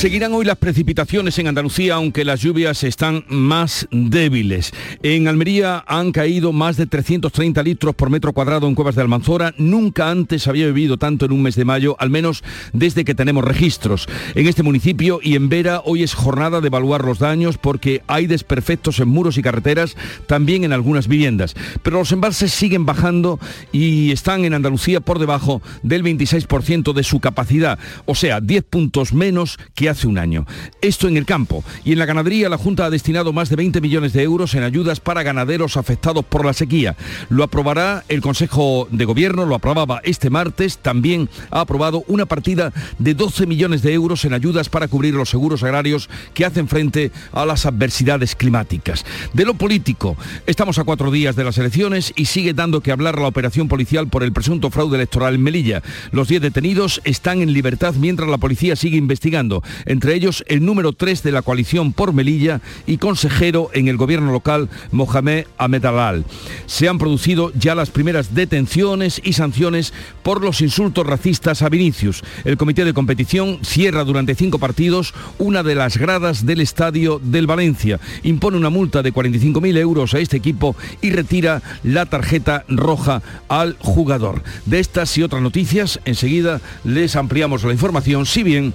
Seguirán hoy las precipitaciones en Andalucía, aunque las lluvias están más débiles. En Almería han caído más de 330 litros por metro cuadrado en Cuevas de Almanzora. Nunca antes había bebido tanto en un mes de mayo, al menos desde que tenemos registros. En este municipio y en Vera hoy es jornada de evaluar los daños porque hay desperfectos en muros y carreteras, también en algunas viviendas. Pero los embalses siguen bajando y están en Andalucía por debajo del 26% de su capacidad, o sea, 10 puntos menos que hace un año. Esto en el campo. Y en la ganadería la Junta ha destinado más de 20 millones de euros en ayudas para ganaderos afectados por la sequía. Lo aprobará el Consejo de Gobierno, lo aprobaba este martes. También ha aprobado una partida de 12 millones de euros en ayudas para cubrir los seguros agrarios que hacen frente a las adversidades climáticas. De lo político, estamos a cuatro días de las elecciones y sigue dando que hablar la operación policial por el presunto fraude electoral en Melilla. Los 10 detenidos están en libertad mientras la policía sigue investigando entre ellos el número 3 de la coalición por Melilla y consejero en el gobierno local, Mohamed Ahmed Alal. Se han producido ya las primeras detenciones y sanciones por los insultos racistas a Vinicius. El comité de competición cierra durante cinco partidos una de las gradas del estadio del Valencia, impone una multa de 45.000 euros a este equipo y retira la tarjeta roja al jugador. De estas y otras noticias, enseguida les ampliamos la información, si bien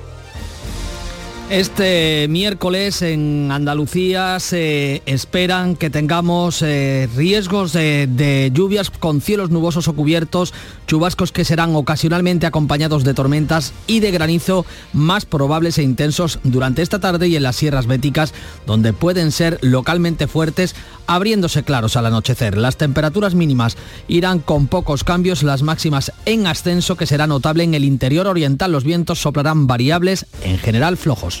Este miércoles en Andalucía se esperan que tengamos eh, riesgos de, de, lluvias con cielos nubosos o cubiertos, chubascos que serán ocasionalmente acompañados de tormentas y de granizo más probables e intensos durante esta tarde y en las sierras béticas, donde pueden ser localmente fuertes, abriéndose claros al anochecer. Las temperaturas mínimas irán con pocos cambios, las máximas en ascenso que será notable en el interior oriental. Los vientos soplarán variables, en general flojos.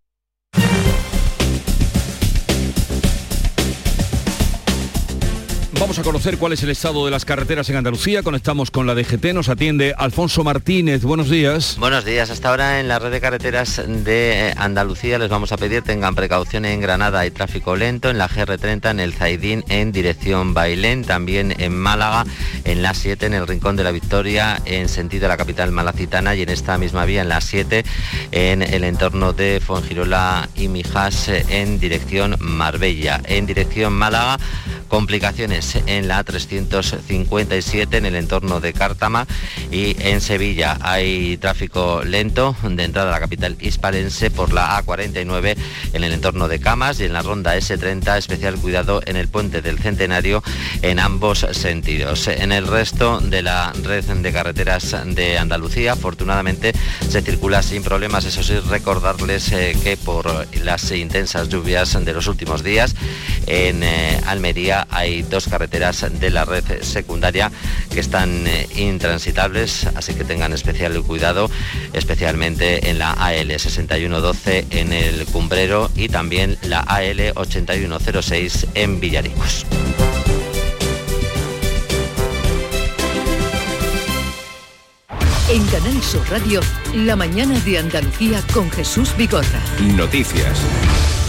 Vamos a conocer cuál es el estado de las carreteras en Andalucía. Conectamos con la DGT. Nos atiende Alfonso Martínez. Buenos días. Buenos días. Hasta ahora en la red de carreteras de Andalucía les vamos a pedir tengan precaución en Granada. Hay tráfico lento en la GR30, en el Zaidín, en dirección Bailén. También en Málaga, en la 7, en el Rincón de la Victoria, en sentido de la capital malacitana. Y en esta misma vía, en la 7, en el entorno de Fongirola y Mijas, en dirección Marbella. En dirección Málaga, complicaciones en la 357 en el entorno de Cártama y en Sevilla hay tráfico lento de entrada a la capital hispalense por la A49 en el entorno de Camas y en la ronda S30 especial cuidado en el puente del Centenario en ambos sentidos. En el resto de la red de carreteras de Andalucía afortunadamente se circula sin problemas, eso sí recordarles eh, que por las intensas lluvias de los últimos días en eh, Almería hay dos carreteras de la red secundaria que están eh, intransitables, así que tengan especial cuidado, especialmente en la AL 6112 en el Cumbrero y también la AL 8106 en Villaricos. En Canal Sur Radio, la mañana de Andalucía con Jesús Vigorra. Noticias.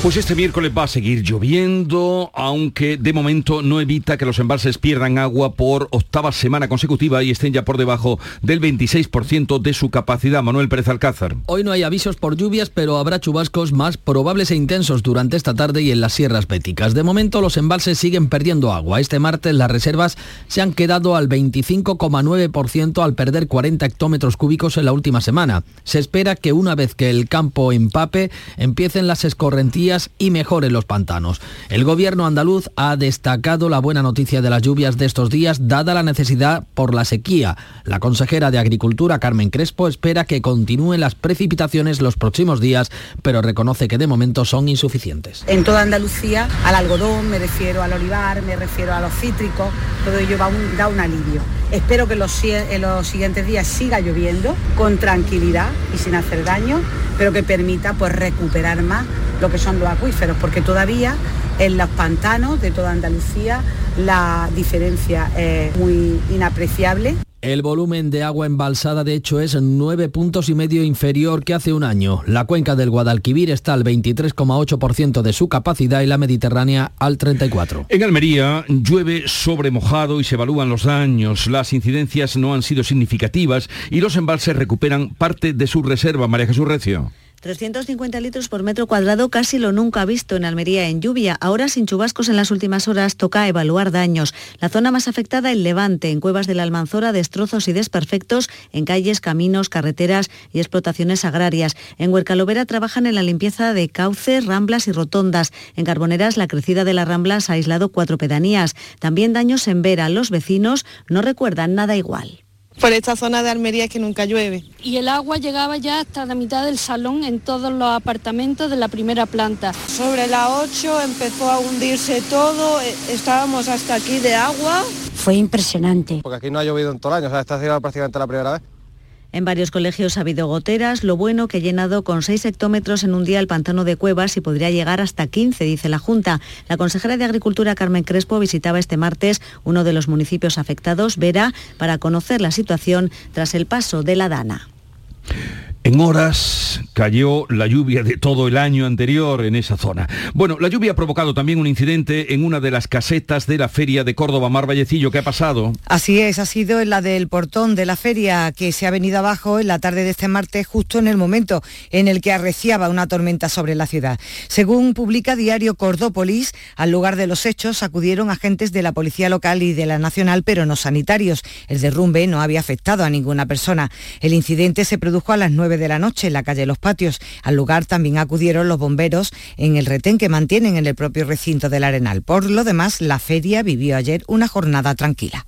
Pues este miércoles va a seguir lloviendo, aunque de momento no evita que los embalses pierdan agua por octava semana consecutiva y estén ya por debajo del 26% de su capacidad. Manuel Pérez Alcázar. Hoy no hay avisos por lluvias, pero habrá chubascos más probables e intensos durante esta tarde y en las sierras béticas. De momento los embalses siguen perdiendo agua. Este martes las reservas se han quedado al 25,9% al perder 40 hectómetros cúbicos en la última semana. Se espera que una vez que el campo empape, empiecen las escorrentías y mejoren los pantanos. El gobierno andaluz ha destacado la buena noticia de las lluvias de estos días, dada la necesidad por la sequía. La consejera de Agricultura, Carmen Crespo, espera que continúen las precipitaciones los próximos días, pero reconoce que de momento son insuficientes. En toda Andalucía, al algodón, me refiero al olivar, me refiero a los cítricos, todo ello da un alivio. Espero que los, en los siguientes días siga lloviendo con tranquilidad y sin hacer daño, pero que permita pues, recuperar más lo que son los acuíferos, porque todavía en los pantanos de toda Andalucía la diferencia es muy inapreciable. El volumen de agua embalsada de hecho es nueve puntos y medio inferior que hace un año. La cuenca del Guadalquivir está al 23,8% de su capacidad y la Mediterránea al 34%. En Almería llueve sobre mojado y se evalúan los daños. Las incidencias no han sido significativas y los embalses recuperan parte de su reserva. María Jesús Recio. 350 litros por metro cuadrado, casi lo nunca visto en Almería en lluvia. Ahora sin chubascos en las últimas horas toca evaluar daños. La zona más afectada, el Levante, en cuevas de la Almanzora, destrozos y desperfectos en calles, caminos, carreteras y explotaciones agrarias. En Huercalovera trabajan en la limpieza de cauces, ramblas y rotondas. En Carboneras, la crecida de las ramblas ha aislado cuatro pedanías. También daños en Vera. Los vecinos no recuerdan nada igual por esta zona de Almería que nunca llueve. Y el agua llegaba ya hasta la mitad del salón en todos los apartamentos de la primera planta. Sobre la 8 empezó a hundirse todo, eh, estábamos hasta aquí de agua. Fue impresionante. Porque aquí no ha llovido en todo el año, o sea, esta ha sido prácticamente la primera vez. En varios colegios ha habido goteras, lo bueno que llenado con 6 hectómetros en un día el pantano de Cuevas y podría llegar hasta 15, dice la Junta. La consejera de Agricultura, Carmen Crespo, visitaba este martes uno de los municipios afectados, Vera, para conocer la situación tras el paso de la Dana. En horas cayó la lluvia de todo el año anterior en esa zona. Bueno, la lluvia ha provocado también un incidente en una de las casetas de la feria de Córdoba, Mar Vallecillo. ¿Qué ha pasado? Así es, ha sido en la del portón de la feria que se ha venido abajo en la tarde de este martes, justo en el momento en el que arreciaba una tormenta sobre la ciudad. Según publica Diario Cordópolis, al lugar de los hechos acudieron agentes de la Policía Local y de la Nacional, pero no sanitarios. El derrumbe no había afectado a ninguna persona. El incidente se produjo a las 9 de la noche en la calle Los Patios. Al lugar también acudieron los bomberos en el retén que mantienen en el propio recinto del Arenal. Por lo demás, la feria vivió ayer una jornada tranquila.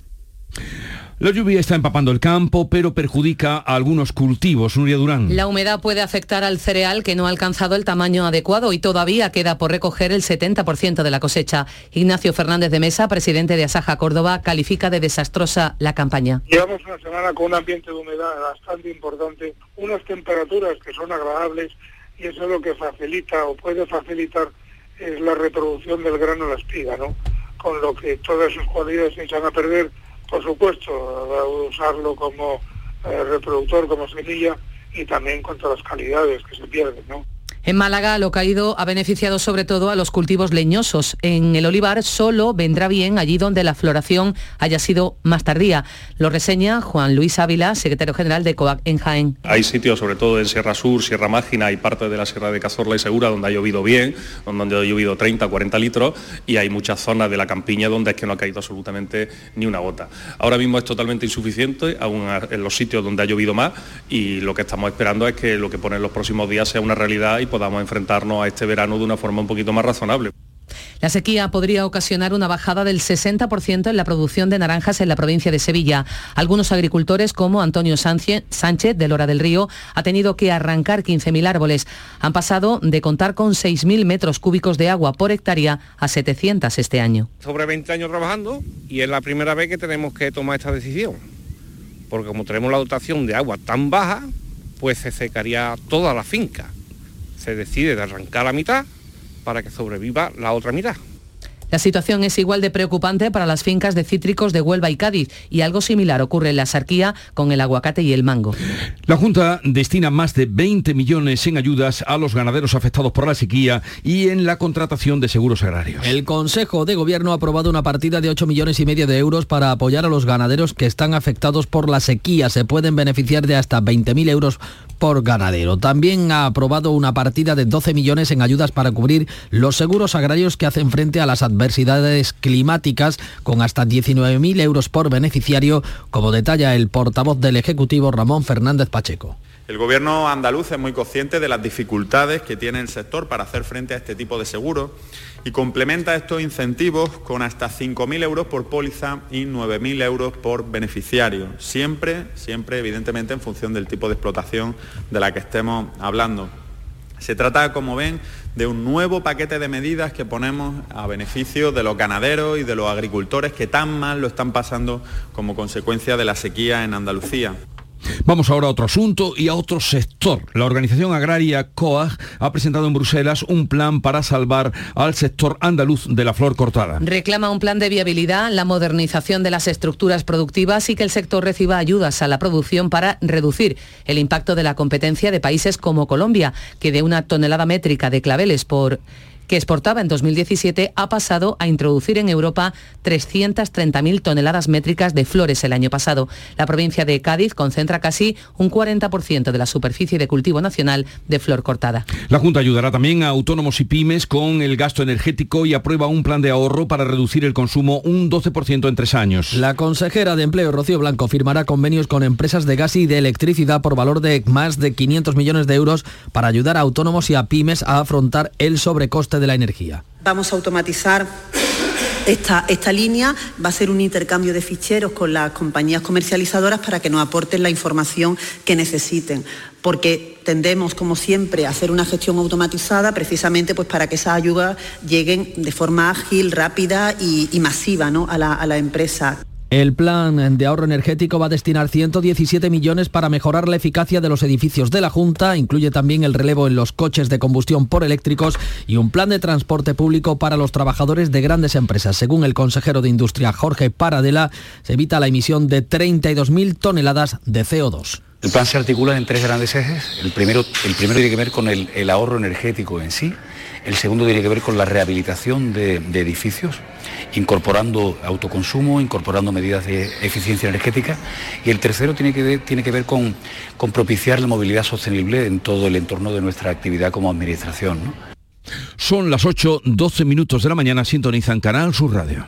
La lluvia está empapando el campo, pero perjudica a algunos cultivos. Nuria Durán. La humedad puede afectar al cereal que no ha alcanzado el tamaño adecuado y todavía queda por recoger el 70% de la cosecha. Ignacio Fernández de Mesa, presidente de Asaja Córdoba, califica de desastrosa la campaña. Llevamos una semana con un ambiente de humedad bastante importante, unas temperaturas que son agradables y eso es lo que facilita o puede facilitar es la reproducción del grano en la espiga, ¿no? Con lo que todas sus cualidades se echan a perder por supuesto, usarlo como eh, reproductor, como semilla y también con todas las calidades que se pierden, ¿no? En Málaga lo caído ha beneficiado sobre todo a los cultivos leñosos. En el olivar solo vendrá bien allí donde la floración haya sido más tardía. Lo reseña Juan Luis Ávila, secretario general de COAC en Jaén. Hay sitios, sobre todo en Sierra Sur, Sierra Mágina y parte de la Sierra de Cazorla y Segura donde ha llovido bien, donde ha llovido 30, 40 litros y hay muchas zonas de la campiña donde es que no ha caído absolutamente ni una gota. Ahora mismo es totalmente insuficiente, aún en los sitios donde ha llovido más y lo que estamos esperando es que lo que pone en los próximos días sea una realidad y podamos enfrentarnos a este verano de una forma un poquito más razonable. La sequía podría ocasionar una bajada del 60% en la producción de naranjas en la provincia de Sevilla. Algunos agricultores, como Antonio Sánchez, de Lora del Río, ha tenido que arrancar 15.000 árboles. Han pasado de contar con 6.000 metros cúbicos de agua por hectárea a 700 este año. Sobre 20 años trabajando y es la primera vez que tenemos que tomar esta decisión. Porque como tenemos la dotación de agua tan baja, pues se secaría toda la finca se decide de arrancar la mitad para que sobreviva la otra mitad. La situación es igual de preocupante para las fincas de cítricos de Huelva y Cádiz y algo similar ocurre en la Sarquía con el aguacate y el mango. La Junta destina más de 20 millones en ayudas a los ganaderos afectados por la sequía y en la contratación de seguros agrarios. El Consejo de Gobierno ha aprobado una partida de 8 millones y medio de euros para apoyar a los ganaderos que están afectados por la sequía. Se pueden beneficiar de hasta 20.000 euros por ganadero. También ha aprobado una partida de 12 millones en ayudas para cubrir los seguros agrarios que hacen frente a las adversidades climáticas con hasta 19.000 euros por beneficiario, como detalla el portavoz del Ejecutivo Ramón Fernández Pacheco. El gobierno andaluz es muy consciente de las dificultades que tiene el sector para hacer frente a este tipo de seguros y complementa estos incentivos con hasta 5.000 euros por póliza y 9.000 euros por beneficiario, siempre, siempre evidentemente en función del tipo de explotación de la que estemos hablando. Se trata, como ven, de un nuevo paquete de medidas que ponemos a beneficio de los ganaderos y de los agricultores que tan mal lo están pasando como consecuencia de la sequía en Andalucía. Vamos ahora a otro asunto y a otro sector. La organización agraria COAG ha presentado en Bruselas un plan para salvar al sector andaluz de la flor cortada. Reclama un plan de viabilidad, la modernización de las estructuras productivas y que el sector reciba ayudas a la producción para reducir el impacto de la competencia de países como Colombia, que de una tonelada métrica de claveles por que exportaba en 2017, ha pasado a introducir en Europa 330.000 toneladas métricas de flores el año pasado. La provincia de Cádiz concentra casi un 40% de la superficie de cultivo nacional de flor cortada. La Junta ayudará también a autónomos y pymes con el gasto energético y aprueba un plan de ahorro para reducir el consumo un 12% en tres años. La consejera de Empleo, Rocío Blanco, firmará convenios con empresas de gas y de electricidad por valor de más de 500 millones de euros para ayudar a autónomos y a pymes a afrontar el sobrecoste de la energía. Vamos a automatizar esta, esta, línea va a ser un intercambio de ficheros con las compañías comercializadoras para que nos aporten la información que necesiten, porque tendemos, como siempre, a hacer una gestión automatizada precisamente pues, para que esas ayudas lleguen de forma ágil, rápida y, y masiva ¿no? a, la, a la empresa. El plan de ahorro energético va a destinar 117 millones para mejorar la eficacia de los edificios de la Junta, incluye también el relevo en los coches de combustión por eléctricos y un plan de transporte público para los trabajadores de grandes empresas. Según el consejero de Industria Jorge Paradela, se evita la emisión de 32.000 toneladas de CO2. El plan se articula en tres grandes ejes. El primero, el primero tiene que ver con el, el ahorro energético en sí. El segundo tiene que ver con la rehabilitación de, edificios incorporando autoconsumo, incorporando medidas de eficiencia energética. Y el tercero tiene que ver, tiene que ver con, con propiciar la movilidad sostenible en todo el entorno de nuestra actividad como administración. Son las 8, 12 minutos de la mañana, sintonizan Canal Sur Radio.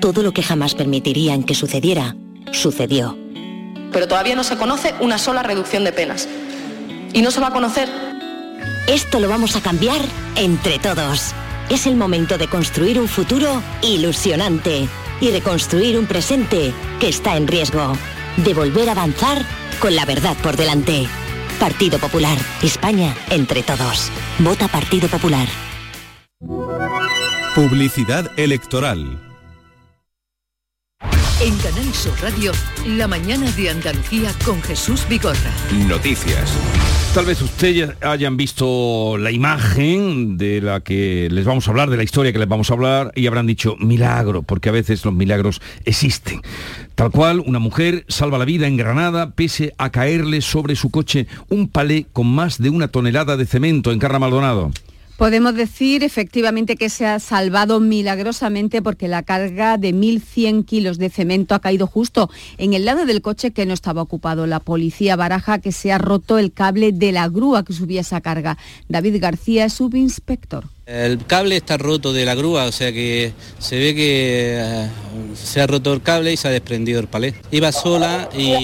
Todo lo que jamás permitirían que sucediera, sucedió. Pero todavía no se conoce una sola reducción de penas. Y no se va a conocer. Esto lo vamos a cambiar entre todos. Es el momento de construir un futuro ilusionante y de construir un presente que está en riesgo. De volver a avanzar con la verdad por delante. Partido Popular. España entre todos. Vota Partido Popular. Publicidad electoral. En Canal Sur Radio, la mañana de Andalucía con Jesús Vigorra. Noticias. Tal vez ustedes hayan visto la imagen de la que les vamos a hablar, de la historia que les vamos a hablar, y habrán dicho milagro, porque a veces los milagros existen. Tal cual, una mujer salva la vida en Granada pese a caerle sobre su coche un palé con más de una tonelada de cemento en Carra Maldonado. Podemos decir efectivamente que se ha salvado milagrosamente porque la carga de 1.100 kilos de cemento ha caído justo en el lado del coche que no estaba ocupado. La policía baraja que se ha roto el cable de la grúa que subía esa carga. David García es subinspector. El cable está roto de la grúa, o sea que se ve que eh, se ha roto el cable y se ha desprendido el palé. Iba sola y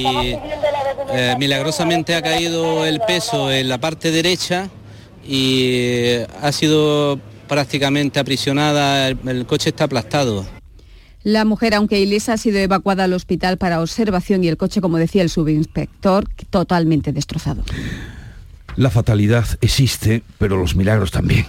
eh, milagrosamente ha caído el peso en la parte derecha y ha sido prácticamente aprisionada, el, el, coche está aplastado. La mujer, aunque ilesa, ha sido evacuada al hospital para observación y el coche, como decía el subinspector, totalmente destrozado. La fatalidad existe, pero los milagros también.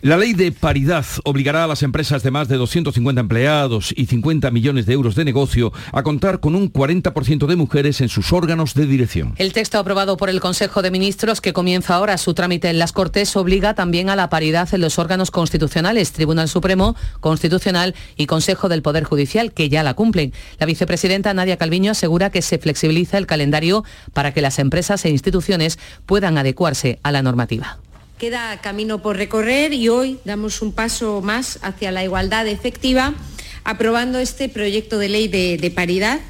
La ley de paridad obligará a las empresas de más de 250 empleados y 50 millones de euros de negocio a contar con un 40% de mujeres en sus órganos de dirección. El texto aprobado por el Consejo de Ministros, que comienza ahora su trámite en las Cortes, obliga también a la paridad en los órganos constitucionales, Tribunal Supremo, Constitucional y Consejo del Poder Judicial, que ya la cumplen. La vicepresidenta Nadia Calviño asegura que se flexibiliza el calendario para que las empresas e instituciones puedan adecuarse a la normativa. Queda camino por recorrer y hoy damos un paso más hacia la igualdad efectiva aprobando este proyecto de ley de, de paridad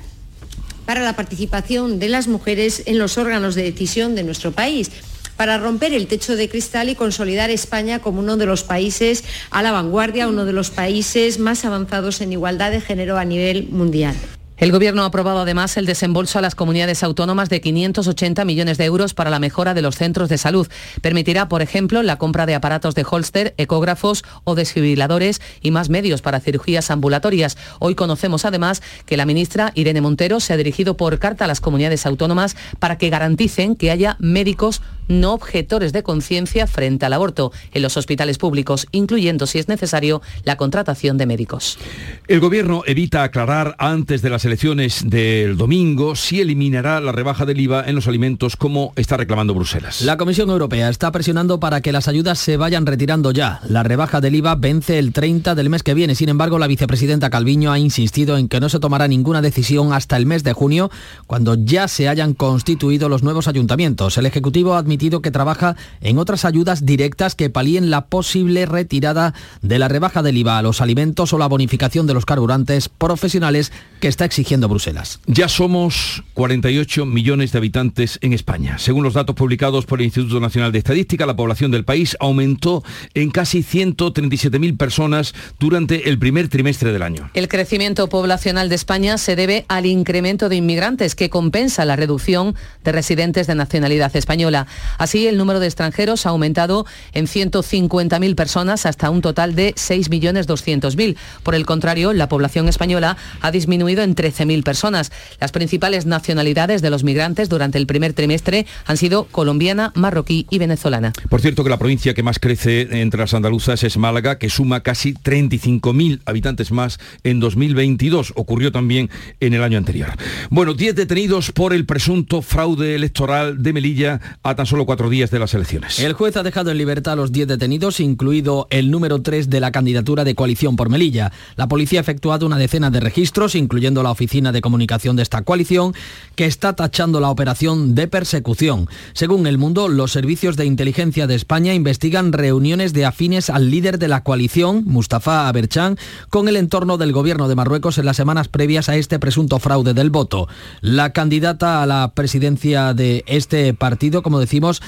para la participación de las mujeres en los órganos de decisión de nuestro país para romper el techo de cristal y consolidar España como uno de los países a la vanguardia, uno de los países más avanzados en igualdad de género a nivel mundial. El Gobierno ha aprobado además el desembolso a las comunidades autónomas de 580 millones de euros para la mejora de los centros de salud. Permitirá, por ejemplo, la compra de aparatos de holster, ecógrafos o desfibriladores y más medios para cirugías ambulatorias. Hoy conocemos además que la ministra Irene Montero se ha dirigido por carta a las comunidades autónomas para que garanticen que haya médicos no objetores de conciencia frente al aborto en los hospitales públicos, incluyendo, si es necesario, la contratación de médicos. El Gobierno evita aclarar antes de las elecciones del domingo si eliminará la rebaja del IVA en los alimentos como está reclamando Bruselas. La Comisión Europea está presionando para que las ayudas se vayan retirando ya. La rebaja del IVA vence el 30 del mes que viene. Sin embargo, la vicepresidenta Calviño ha insistido en que no se tomará ninguna decisión hasta el mes de junio, cuando ya se hayan constituido los nuevos ayuntamientos. El Ejecutivo ha admitido que trabaja en otras ayudas directas que palíen la posible retirada de la rebaja del IVA a los alimentos o la bonificación de los carburantes profesionales que está exigiendo Bruselas. Ya somos 48 millones de habitantes en España. Según los datos publicados por el Instituto Nacional de Estadística, la población del país aumentó en casi 137.000 personas durante el primer trimestre del año. El crecimiento poblacional de España se debe al incremento de inmigrantes que compensa la reducción de residentes de nacionalidad española. Así, el número de extranjeros ha aumentado en 150.000 personas hasta un total de 6.200.000. Por el contrario, la población española ha disminuido en 13.000 personas. Las principales nacionalidades de los migrantes durante el primer trimestre han sido colombiana, marroquí y venezolana. Por cierto que la provincia que más crece entre las andaluzas es Málaga, que suma casi 35.000 habitantes más en 2022. Ocurrió también en el año anterior. Bueno, 10 detenidos por el presunto fraude electoral de Melilla a tan solo cuatro días de las elecciones. El juez ha dejado en libertad a los 10 detenidos, incluido el número 3 de la candidatura de coalición por Melilla. La policía ha efectuado una decena de registros, incluyendo la oficina de comunicación de esta coalición, que está tachando la operación de persecución. Según El Mundo, los servicios de inteligencia de España investigan reuniones de afines al líder de la coalición, Mustafa Aberchan, con el entorno del gobierno de Marruecos en las semanas previas a este presunto fraude del voto. La candidata a la presidencia de este partido, como decimos,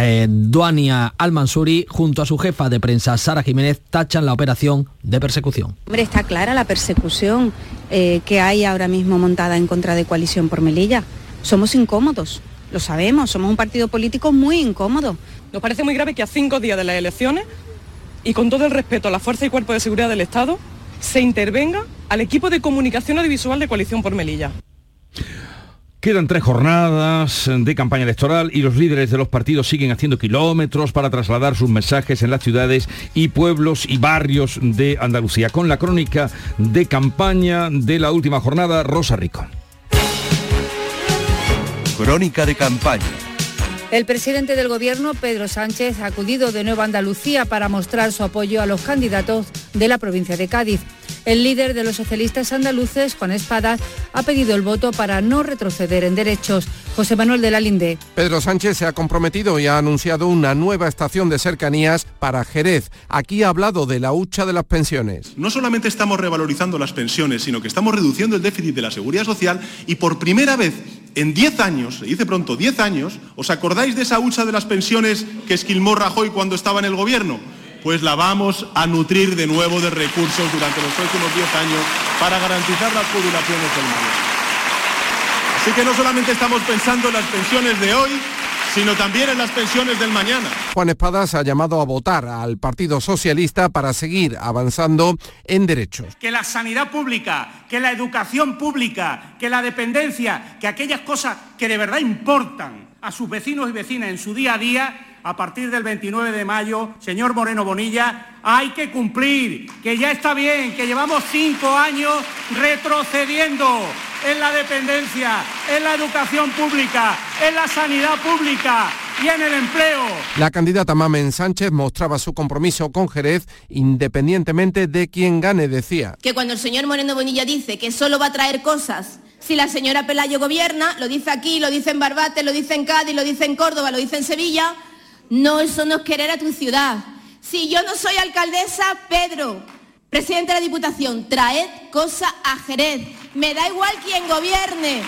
eh, Duania Al-Mansuri, junto a su jefa de prensa, Sara Jiménez, tachan la operación de persecución. Hombre, está clara la persecución eh, que hay ahora mismo montada en contra de Coalición por Melilla. Somos incómodos, lo sabemos, somos un partido político muy incómodo. Nos parece muy grave que a cinco días de las elecciones y con todo el respeto a la Fuerza y Cuerpo de Seguridad del Estado, se intervenga al equipo de comunicación audiovisual de Coalición por Melilla. Quedan tres jornadas de campaña electoral y los líderes de los partidos siguen haciendo kilómetros para trasladar sus mensajes en las ciudades y pueblos y barrios de Andalucía. Con la crónica de campaña de la última jornada, Rosa Rico. Crónica de campaña. El presidente del Gobierno, Pedro Sánchez, ha acudido de nuevo a Andalucía para mostrar su apoyo a los candidatos de la provincia de Cádiz. El líder de los socialistas andaluces, Juan Espadas, ha pedido el voto para no retroceder en derechos. José Manuel de la Linde. Pedro Sánchez se ha comprometido y ha anunciado una nueva estación de cercanías para Jerez. Aquí ha hablado de la hucha de las pensiones. No solamente estamos revalorizando las pensiones, sino que estamos reduciendo el déficit de la seguridad social y por primera vez en 10 años, se dice pronto, 10 años, ¿os acordáis de esa hucha de las pensiones que esquilmó Rajoy cuando estaba en el gobierno? Pues la vamos a nutrir de nuevo de recursos durante los próximos 10 años para garantizar las jubilaciones del mañana. Así que no solamente estamos pensando en las pensiones de hoy, sino también en las pensiones del mañana. Juan Espadas ha llamado a votar al Partido Socialista para seguir avanzando en derechos. Que la sanidad pública, que la educación pública, que la dependencia, que aquellas cosas que de verdad importan a sus vecinos y vecinas en su día a día, a partir del 29 de mayo, señor Moreno Bonilla, hay que cumplir, que ya está bien, que llevamos cinco años retrocediendo en la dependencia, en la educación pública, en la sanidad pública y en el empleo. La candidata Mamen Sánchez mostraba su compromiso con Jerez independientemente de quién gane, decía. Que cuando el señor Moreno Bonilla dice que solo va a traer cosas si la señora Pelayo gobierna, lo dice aquí, lo dice en Barbate, lo dice en Cádiz, lo dice en Córdoba, lo dice en Sevilla, no, eso no es querer a tu ciudad. Si yo no soy alcaldesa, Pedro, presidente de la Diputación, traed cosa a Jerez. Me da igual quien gobierne.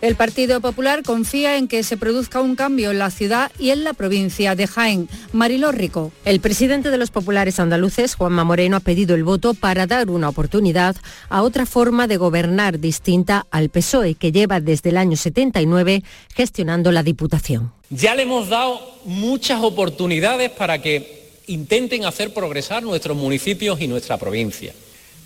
El Partido Popular confía en que se produzca un cambio en la ciudad y en la provincia de Jaén. Mariló Rico. El presidente de los populares andaluces, Juanma Moreno, ha pedido el voto para dar una oportunidad a otra forma de gobernar distinta al PSOE, que lleva desde el año 79 gestionando la Diputación. Ya le hemos dado muchas oportunidades para que intenten hacer progresar nuestros municipios y nuestra provincia.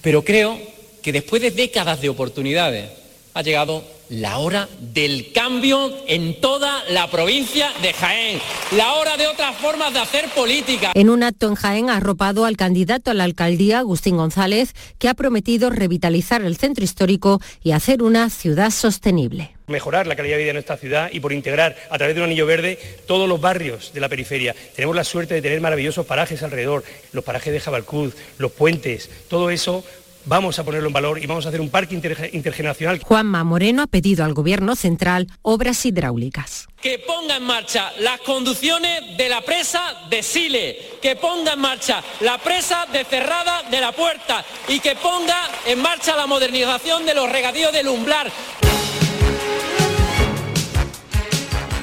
Pero creo que después de décadas de oportunidades ha llegado la hora del cambio en toda la provincia de Jaén, la hora de otras formas de hacer política. En un acto en Jaén ha arropado al candidato a la alcaldía, Agustín González, que ha prometido revitalizar el centro histórico y hacer una ciudad sostenible mejorar la calidad de vida de nuestra ciudad y por integrar a través de un anillo verde todos los barrios de la periferia. Tenemos la suerte de tener maravillosos parajes alrededor, los parajes de Jabalcuz, los puentes, todo eso vamos a ponerlo en valor y vamos a hacer un parque intergeneracional. Juanma Moreno ha pedido al Gobierno central obras hidráulicas. Que ponga en marcha las conducciones de la presa de Sile, que ponga en marcha la presa de Cerrada de la Puerta y que ponga en marcha la modernización de los regadíos del Umblar.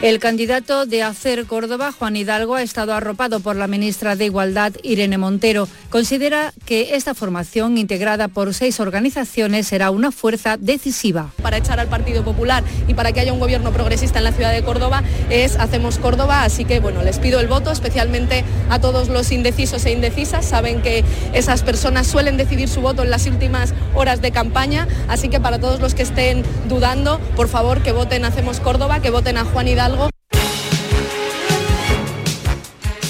El candidato de Hacer Córdoba, Juan Hidalgo, ha estado arropado por la ministra de Igualdad, Irene Montero. Considera que esta formación, integrada por seis organizaciones, será una fuerza decisiva. Para echar al Partido Popular y para que haya un gobierno progresista en la ciudad de Córdoba es Hacemos Córdoba, así que bueno, les pido el voto, especialmente a todos los indecisos e indecisas. Saben que esas personas suelen decidir su voto en las últimas horas de campaña, así que para todos los que estén dudando, por favor que voten Hacemos Córdoba, que voten a Juan Hidalgo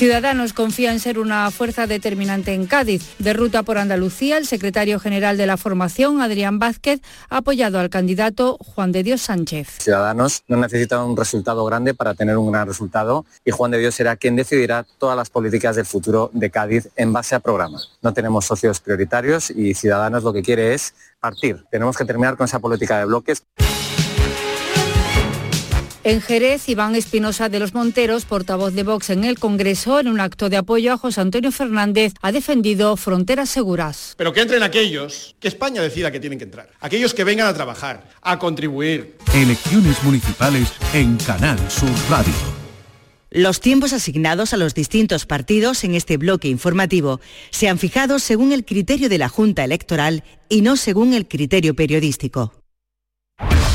Ciudadanos confía en ser una fuerza determinante en Cádiz. De ruta por Andalucía, el secretario general de la formación, Adrián Vázquez, ha apoyado al candidato Juan de Dios Sánchez. Ciudadanos no necesita un resultado grande para tener un gran resultado y Juan de Dios será quien decidirá todas las políticas del futuro de Cádiz en base a programas. No tenemos socios prioritarios y Ciudadanos lo que quiere es partir. Tenemos que terminar con esa política de bloques. En Jerez, Iván Espinosa de los Monteros, portavoz de Vox en el Congreso, en un acto de apoyo a José Antonio Fernández, ha defendido fronteras seguras. Pero que entren aquellos que España decida que tienen que entrar. Aquellos que vengan a trabajar, a contribuir. Elecciones municipales en Canal Sur Radio. Los tiempos asignados a los distintos partidos en este bloque informativo se han fijado según el criterio de la Junta Electoral y no según el criterio periodístico.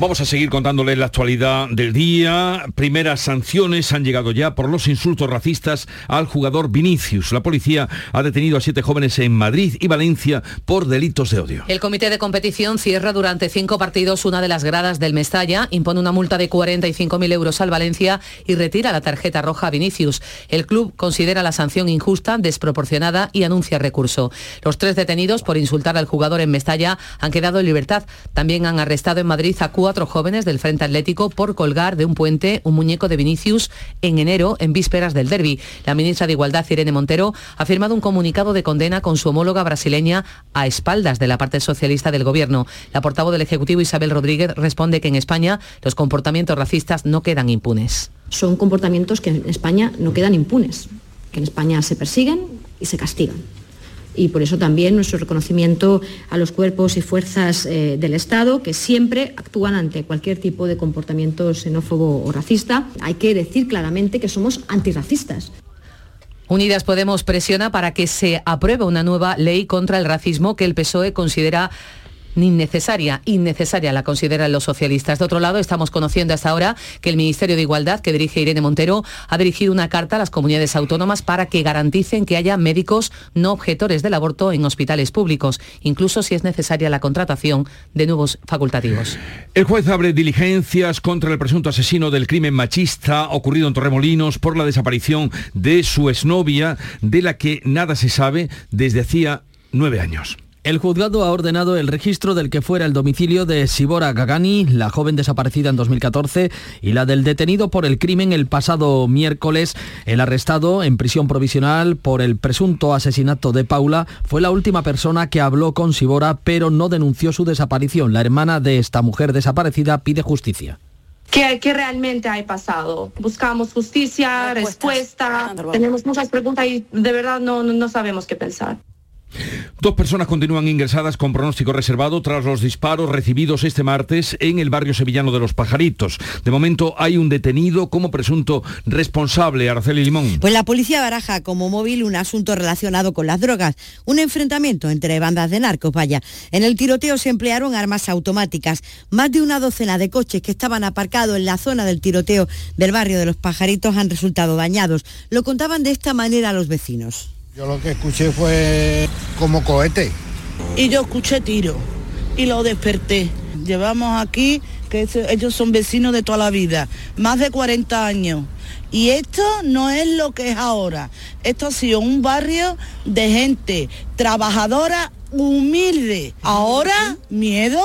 Vamos a seguir contándoles la actualidad del día. Primeras sanciones han llegado ya por los insultos racistas al jugador Vinicius. La policía ha detenido a siete jóvenes en Madrid y Valencia por delitos de odio. El comité de competición cierra durante cinco partidos una de las gradas del Mestalla, impone una multa de 45.000 euros al Valencia y retira la tarjeta roja a Vinicius. El club considera la sanción injusta, desproporcionada y anuncia recurso. Los tres detenidos por insultar al jugador en Mestalla han quedado en libertad. También han arrestado en Madrid a cuatro cuatro jóvenes del Frente Atlético por colgar de un puente un muñeco de Vinicius en enero, en vísperas del derby. La ministra de Igualdad, Irene Montero, ha firmado un comunicado de condena con su homóloga brasileña a espaldas de la parte socialista del Gobierno. La portavoz del Ejecutivo, Isabel Rodríguez, responde que en España los comportamientos racistas no quedan impunes. Son comportamientos que en España no quedan impunes, que en España se persiguen y se castigan y por eso también nuestro reconocimiento a los cuerpos y fuerzas eh, del Estado que siempre actúan ante cualquier tipo de comportamiento xenófobo o racista. Hay que decir claramente que somos antirracistas. Unidas Podemos presiona para que se apruebe una nueva ley contra el racismo que el PSOE considera innecesaria, innecesaria la consideran los socialistas. De otro lado, estamos conociendo hasta ahora que el Ministerio de Igualdad, que dirige Irene Montero, ha dirigido una carta a las comunidades autónomas para que garanticen que haya médicos no objetores del aborto en hospitales públicos, incluso si es necesaria la contratación de nuevos facultativos. El juez abre diligencias contra el presunto asesino del crimen machista ocurrido en Torremolinos por la desaparición de su exnovia, de la que nada se sabe desde hacía nueve años. El juzgado ha ordenado el registro del que fuera el domicilio de Sibora Gagani, la joven desaparecida en 2014, y la del detenido por el crimen el pasado miércoles. El arrestado en prisión provisional por el presunto asesinato de Paula fue la última persona que habló con Sibora, pero no denunció su desaparición. La hermana de esta mujer desaparecida pide justicia. ¿Qué, ¿Qué, realmente ha pasado? Buscamos justicia, respuesta, tenemos muchas preguntas y de verdad no, no sabemos qué pensar. Dos personas continúan ingresadas con pronóstico reservado tras los disparos recibidos este martes en el barrio sevillano de Los Pajaritos. De momento hay un detenido como presunto responsable, Araceli Limón. Pues la policía baraja como móvil un asunto relacionado con las drogas, un enfrentamiento entre bandas de narcos, vaya. En el tiroteo se emplearon armas automáticas. Más de una docena de coches que estaban aparcados en la zona del tiroteo del barrio de Los Pajaritos han resultado dañados. Lo contaban de esta manera los vecinos. Yo lo que escuché fue como cohete. Y yo escuché tiro y lo desperté. Llevamos aquí, que ellos son vecinos de toda la vida, más de 40 años. Y esto no es lo que es ahora. Esto ha sido un barrio de gente trabajadora, humilde. Ahora, miedo,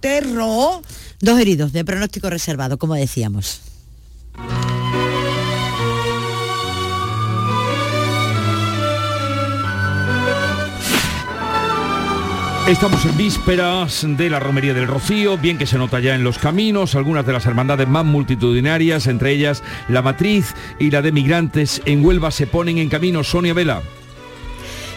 terror. Dos heridos de pronóstico reservado, como decíamos. Estamos en vísperas de la Romería del Rocío, bien que se nota ya en los caminos, algunas de las hermandades más multitudinarias, entre ellas la Matriz y la de Migrantes en Huelva, se ponen en camino. Sonia Vela.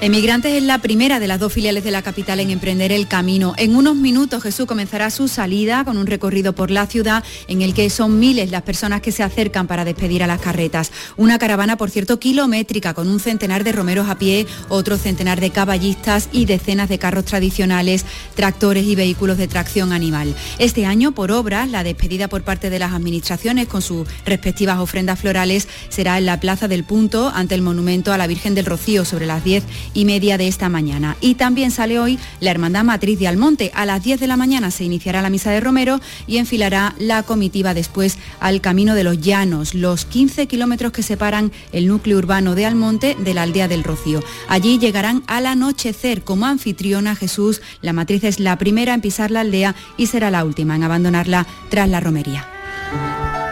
Emigrantes es la primera de las dos filiales de la capital en emprender el camino. En unos minutos Jesús comenzará su salida con un recorrido por la ciudad en el que son miles las personas que se acercan para despedir a las carretas. Una caravana, por cierto, kilométrica con un centenar de romeros a pie, otro centenar de caballistas y decenas de carros tradicionales, tractores y vehículos de tracción animal. Este año, por obras, la despedida por parte de las administraciones con sus respectivas ofrendas florales será en la Plaza del Punto ante el monumento a la Virgen del Rocío sobre las 10 y media de esta mañana. Y también sale hoy la Hermandad Matriz de Almonte. A las 10 de la mañana se iniciará la misa de Romero y enfilará la comitiva después al Camino de los Llanos, los 15 kilómetros que separan el núcleo urbano de Almonte de la aldea del Rocío. Allí llegarán al anochecer como anfitriona Jesús. La Matriz es la primera en pisar la aldea y será la última en abandonarla tras la romería.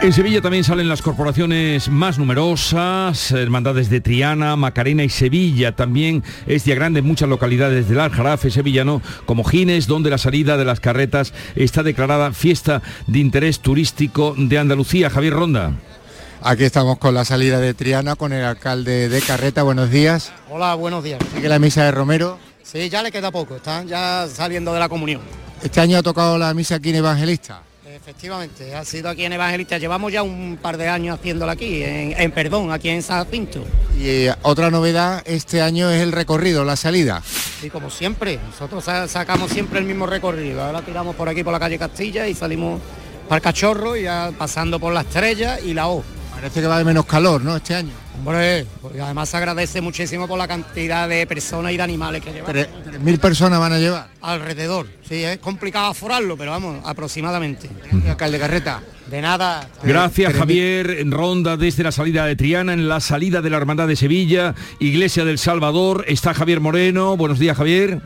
En Sevilla también salen las corporaciones más numerosas, hermandades de Triana, Macarena y Sevilla. También es día grande en muchas localidades del Aljarafe sevillano, como Gines, donde la salida de las carretas está declarada fiesta de interés turístico de Andalucía. Javier Ronda. Aquí estamos con la salida de Triana, con el alcalde de Carreta. Buenos días. Hola, buenos días. Sigue la misa de Romero. Sí, ya le queda poco, están ya saliendo de la comunión. Este año ha tocado la misa aquí en Evangelista. Efectivamente, ha sido aquí en Evangelista. Llevamos ya un par de años haciéndola aquí, en, Perdón, aquí en San Pinto. Y eh, otra novedad este año es el recorrido, la salida. Y como siempre, nosotros sacamos siempre el mismo recorrido. Ahora tiramos por aquí por la calle Castilla y salimos para el Cachorro y ya pasando por la Estrella y la O. Parece que va de menos calor, ¿no? Este año. Hombre, porque además se agradece muchísimo por la cantidad de personas y de animales que llevan. ¿Mil personas van a llevar? Alrededor, sí, es complicado aforarlo, pero vamos, aproximadamente. Alcalde Carreta. De nada. Gracias Javier, en ronda desde la salida de Triana, en la salida de la Hermandad de Sevilla, Iglesia del Salvador, está Javier Moreno, buenos días Javier.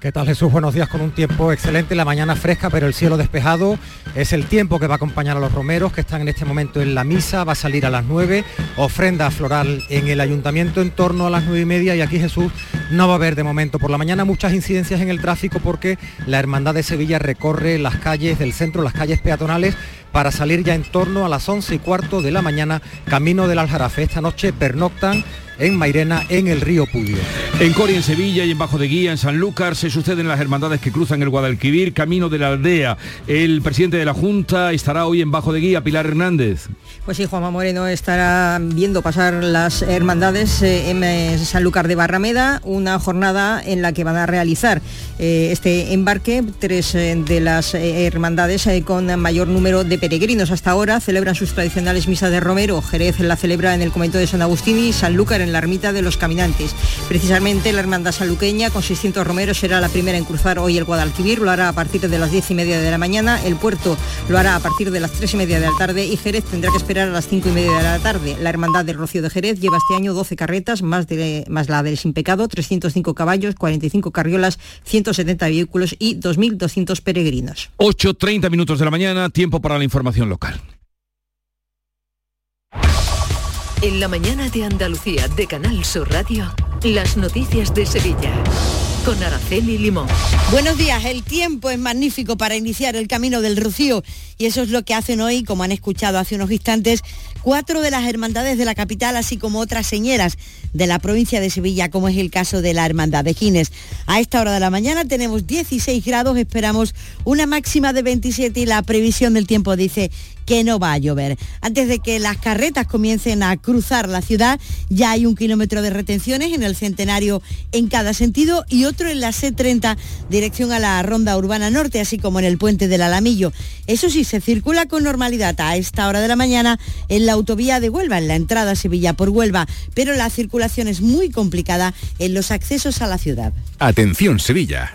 ¿Qué tal Jesús? Buenos días con un tiempo excelente, la mañana fresca pero el cielo despejado. Es el tiempo que va a acompañar a los romeros que están en este momento en la misa, va a salir a las 9, ofrenda floral en el ayuntamiento en torno a las 9 y media y aquí Jesús no va a haber de momento por la mañana muchas incidencias en el tráfico porque la Hermandad de Sevilla recorre las calles del centro, las calles peatonales para salir ya en torno a las 11 y cuarto de la mañana camino del Aljarafe. Esta noche pernoctan en Mairena en el río Pudio. En Coria, en Sevilla y en Bajo de Guía, en Sanlúcar, se suceden las hermandades que cruzan el Guadalquivir, camino de la aldea. El presidente de la Junta estará hoy en Bajo de Guía, Pilar Hernández. Pues sí, Juanma Moreno estará viendo pasar las hermandades eh, en eh, Sanlúcar de Barrameda, una jornada en la que van a realizar eh, este embarque tres de las hermandades con mayor número de peregrinos. Hasta ahora celebran sus tradicionales misas de Romero. Jerez la celebra en el convento de San Agustín y Sanlúcar en la ermita de los Caminantes. Precisamente la Hermandad Saluqueña con 600 romeros será la primera en cruzar hoy el Guadalquivir, lo hará a partir de las 10 y media de la mañana, el puerto lo hará a partir de las 3 y media de la tarde y Jerez tendrá que esperar a las 5 y media de la tarde. La Hermandad del Rocío de Jerez lleva este año 12 carretas, más, de, más la del Sin Pecado, 305 caballos, 45 carriolas, 170 vehículos y 2.200 peregrinos. 8.30 minutos de la mañana, tiempo para la información local. En la mañana de Andalucía de Canal Sur Radio. Las noticias de Sevilla con Araceli Limón. Buenos días, el tiempo es magnífico para iniciar el camino del Rocío y eso es lo que hacen hoy, como han escuchado hace unos instantes, cuatro de las hermandades de la capital, así como otras señeras de la provincia de Sevilla, como es el caso de la Hermandad de Gines. A esta hora de la mañana tenemos 16 grados, esperamos una máxima de 27 y la previsión del tiempo dice que no va a llover. Antes de que las carretas comiencen a cruzar la ciudad, ya hay un kilómetro de retenciones en el centenario en cada sentido y otro en la C30 dirección a la Ronda Urbana Norte, así como en el puente del Alamillo. Eso sí, se circula con normalidad a esta hora de la mañana en la autovía de Huelva, en la entrada a Sevilla por Huelva, pero la circulación es muy complicada en los accesos a la ciudad. Atención Sevilla.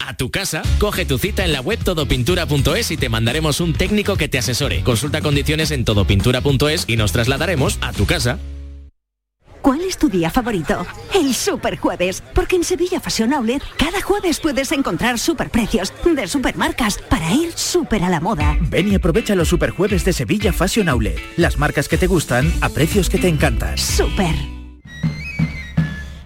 A tu casa, coge tu cita en la web todopintura.es y te mandaremos un técnico que te asesore. Consulta condiciones en todopintura.es y nos trasladaremos a tu casa. ¿Cuál es tu día favorito? El Super Jueves, porque en Sevilla Fashion Outlet cada jueves puedes encontrar superprecios de supermarcas para ir súper a la moda. Ven y aprovecha los Super Jueves de Sevilla Fashion Outlet. Las marcas que te gustan a precios que te encantan. Super.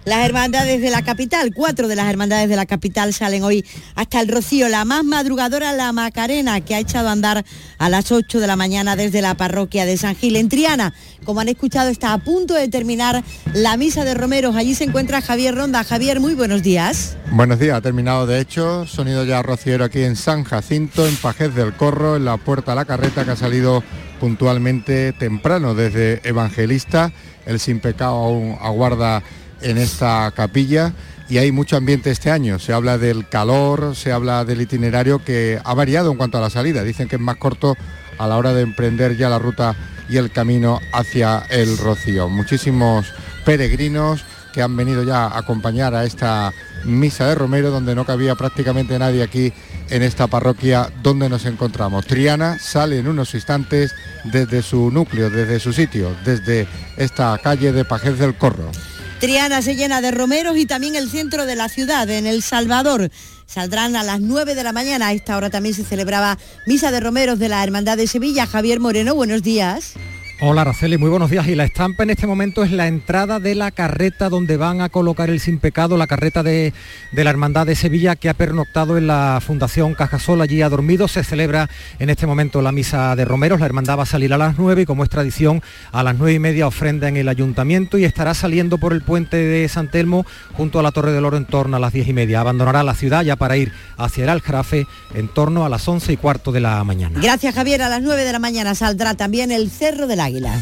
Las hermandades de la capital, cuatro de las hermandades de la capital salen hoy hasta el Rocío. La más madrugadora, la Macarena, que ha echado a andar a las 8 de la mañana desde la parroquia de San Gil. En Triana, como han escuchado, está a punto de terminar la misa de Romeros. Allí se encuentra Javier Ronda. Javier, muy buenos días. Buenos días, ha terminado de hecho. Sonido ya rociero aquí en San Jacinto, en Pajez del Corro, en la puerta a la carreta que ha salido puntualmente temprano desde Evangelista. El sin pecado aún aguarda en esta capilla y hay mucho ambiente este año. Se habla del calor, se habla del itinerario que ha variado en cuanto a la salida. Dicen que es más corto a la hora de emprender ya la ruta y el camino hacia el Rocío. Muchísimos peregrinos que han venido ya a acompañar a esta misa de Romero, donde no cabía prácticamente nadie aquí en esta parroquia donde nos encontramos. Triana sale en unos instantes desde su núcleo, desde su sitio, desde esta calle de Pajez del Corro. Triana se llena de romeros y también el centro de la ciudad, en El Salvador. Saldrán a las 9 de la mañana. A esta hora también se celebraba Misa de Romeros de la Hermandad de Sevilla. Javier Moreno, buenos días. Hola Araceli, muy buenos días. Y la estampa en este momento es la entrada de la carreta donde van a colocar el sin pecado, la carreta de, la Hermandad de Sevilla que ha pernoctado en la Fundación Cajasol, allí ha dormido. Se celebra en este momento la misa de Romeros. La Hermandad va a salir a las 9 y como es tradición, a las 9 y media ofrenda en el ayuntamiento y estará saliendo por el puente de San Telmo junto a la Torre del Oro en torno a las 10 y media. Abandonará la ciudad ya para ir hacia el Aljarafe en torno a las 11 y cuarto de la mañana. Gracias Javier. A las 9 de la mañana saldrá también el Cerro del Águila.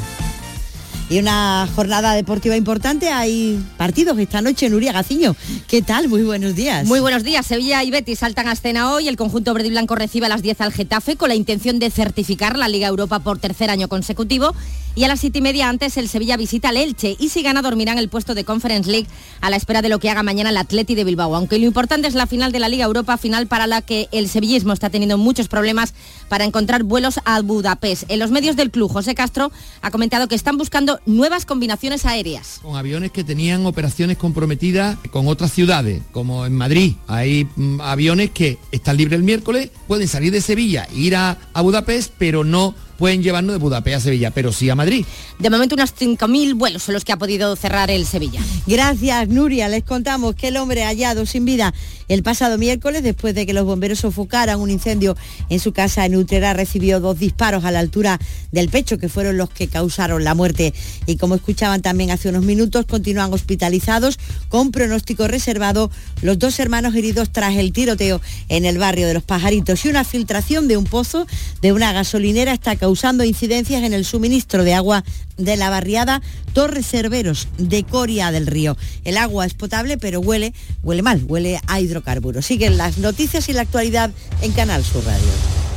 Y una jornada deportiva importante, hay partidos esta noche en Uria Gaciño. ¿Qué tal? Muy buenos días. Muy buenos días. Sevilla y Betis saltan a escena hoy. El conjunto verde y blanco recibe a las 10 al Getafe con la intención de certificar la Liga Europa por tercer año consecutivo. Y a las 7 y media antes el Sevilla visita al Elche y si gana dormirán el puesto de Conference League a la espera de lo que haga mañana el Atleti de Bilbao. Aunque lo importante es la final de la Liga Europa, final para la que el sevillismo está teniendo muchos problemas para encontrar vuelos a Budapest. En los medios del club, José Castro ha comentado que están buscando nuevas combinaciones aéreas. Con aviones que tenían operaciones comprometidas con otras ciudades, como en Madrid. Hay mm, aviones que están libres el miércoles, pueden salir de Sevilla, ir a, a Budapest, pero no pueden llevarnos de Budapest a Sevilla, pero sí a Madrid. De momento unos 5.000 vuelos son los que ha podido cerrar el Sevilla. Gracias, Nuria. Les contamos que el hombre hallado sin vida el pasado miércoles, después de que los bomberos sofocaran un incendio en su casa en Utrera, recibió dos disparos a la altura del pecho, que fueron los que causaron la muerte. Y como escuchaban también hace unos minutos, continúan hospitalizados con pronóstico reservado los dos hermanos heridos tras el tiroteo en el barrio de Los Pajaritos. Y una filtración de un pozo de una gasolinera está causando incidencias en el suministro de agua de la barriada Torres Cerveros de Coria del Río. El agua es potable, pero huele, huele mal, huele a hidrocarburos. Siguen las noticias y la actualidad en Canal Sur Radio.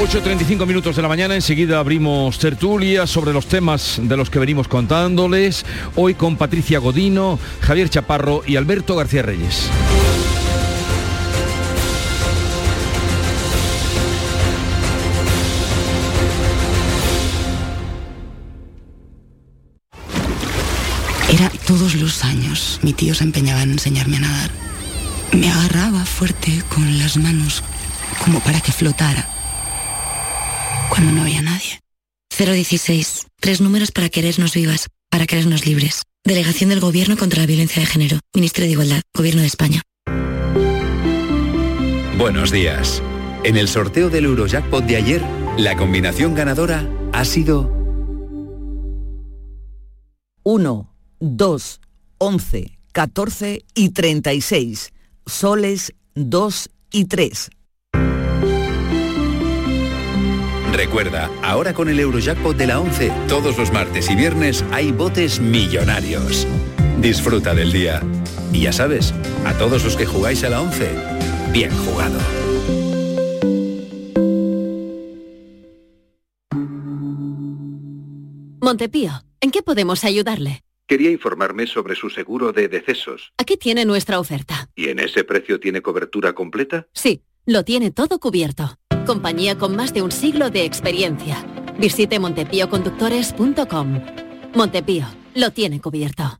8.35 minutos de la mañana, enseguida abrimos tertulia sobre los temas de los que venimos contándoles, hoy con Patricia Godino, Javier Chaparro y Alberto García Reyes. Era todos los años. Mi tío se empeñaba en enseñarme a nadar. Me agarraba fuerte con las manos como para que flotara. Cuando no había nadie. 016. Tres números para querernos vivas, para querernos libres. Delegación del Gobierno contra la Violencia de Género. Ministerio de Igualdad. Gobierno de España. Buenos días. En el sorteo del Eurojackpot de ayer, la combinación ganadora ha sido 1, 2, 11, 14 y 36. Soles 2 y 3. Recuerda, ahora con el Eurojackpot de la 11, todos los martes y viernes hay botes millonarios. Disfruta del día. Y ya sabes, a todos los que jugáis a la 11, bien jugado. Montepío, ¿en qué podemos ayudarle? Quería informarme sobre su seguro de decesos. Aquí tiene nuestra oferta. ¿Y en ese precio tiene cobertura completa? Sí, lo tiene todo cubierto. Compañía con más de un siglo de experiencia. Visite montepíoconductores.com. Montepío, lo tiene cubierto.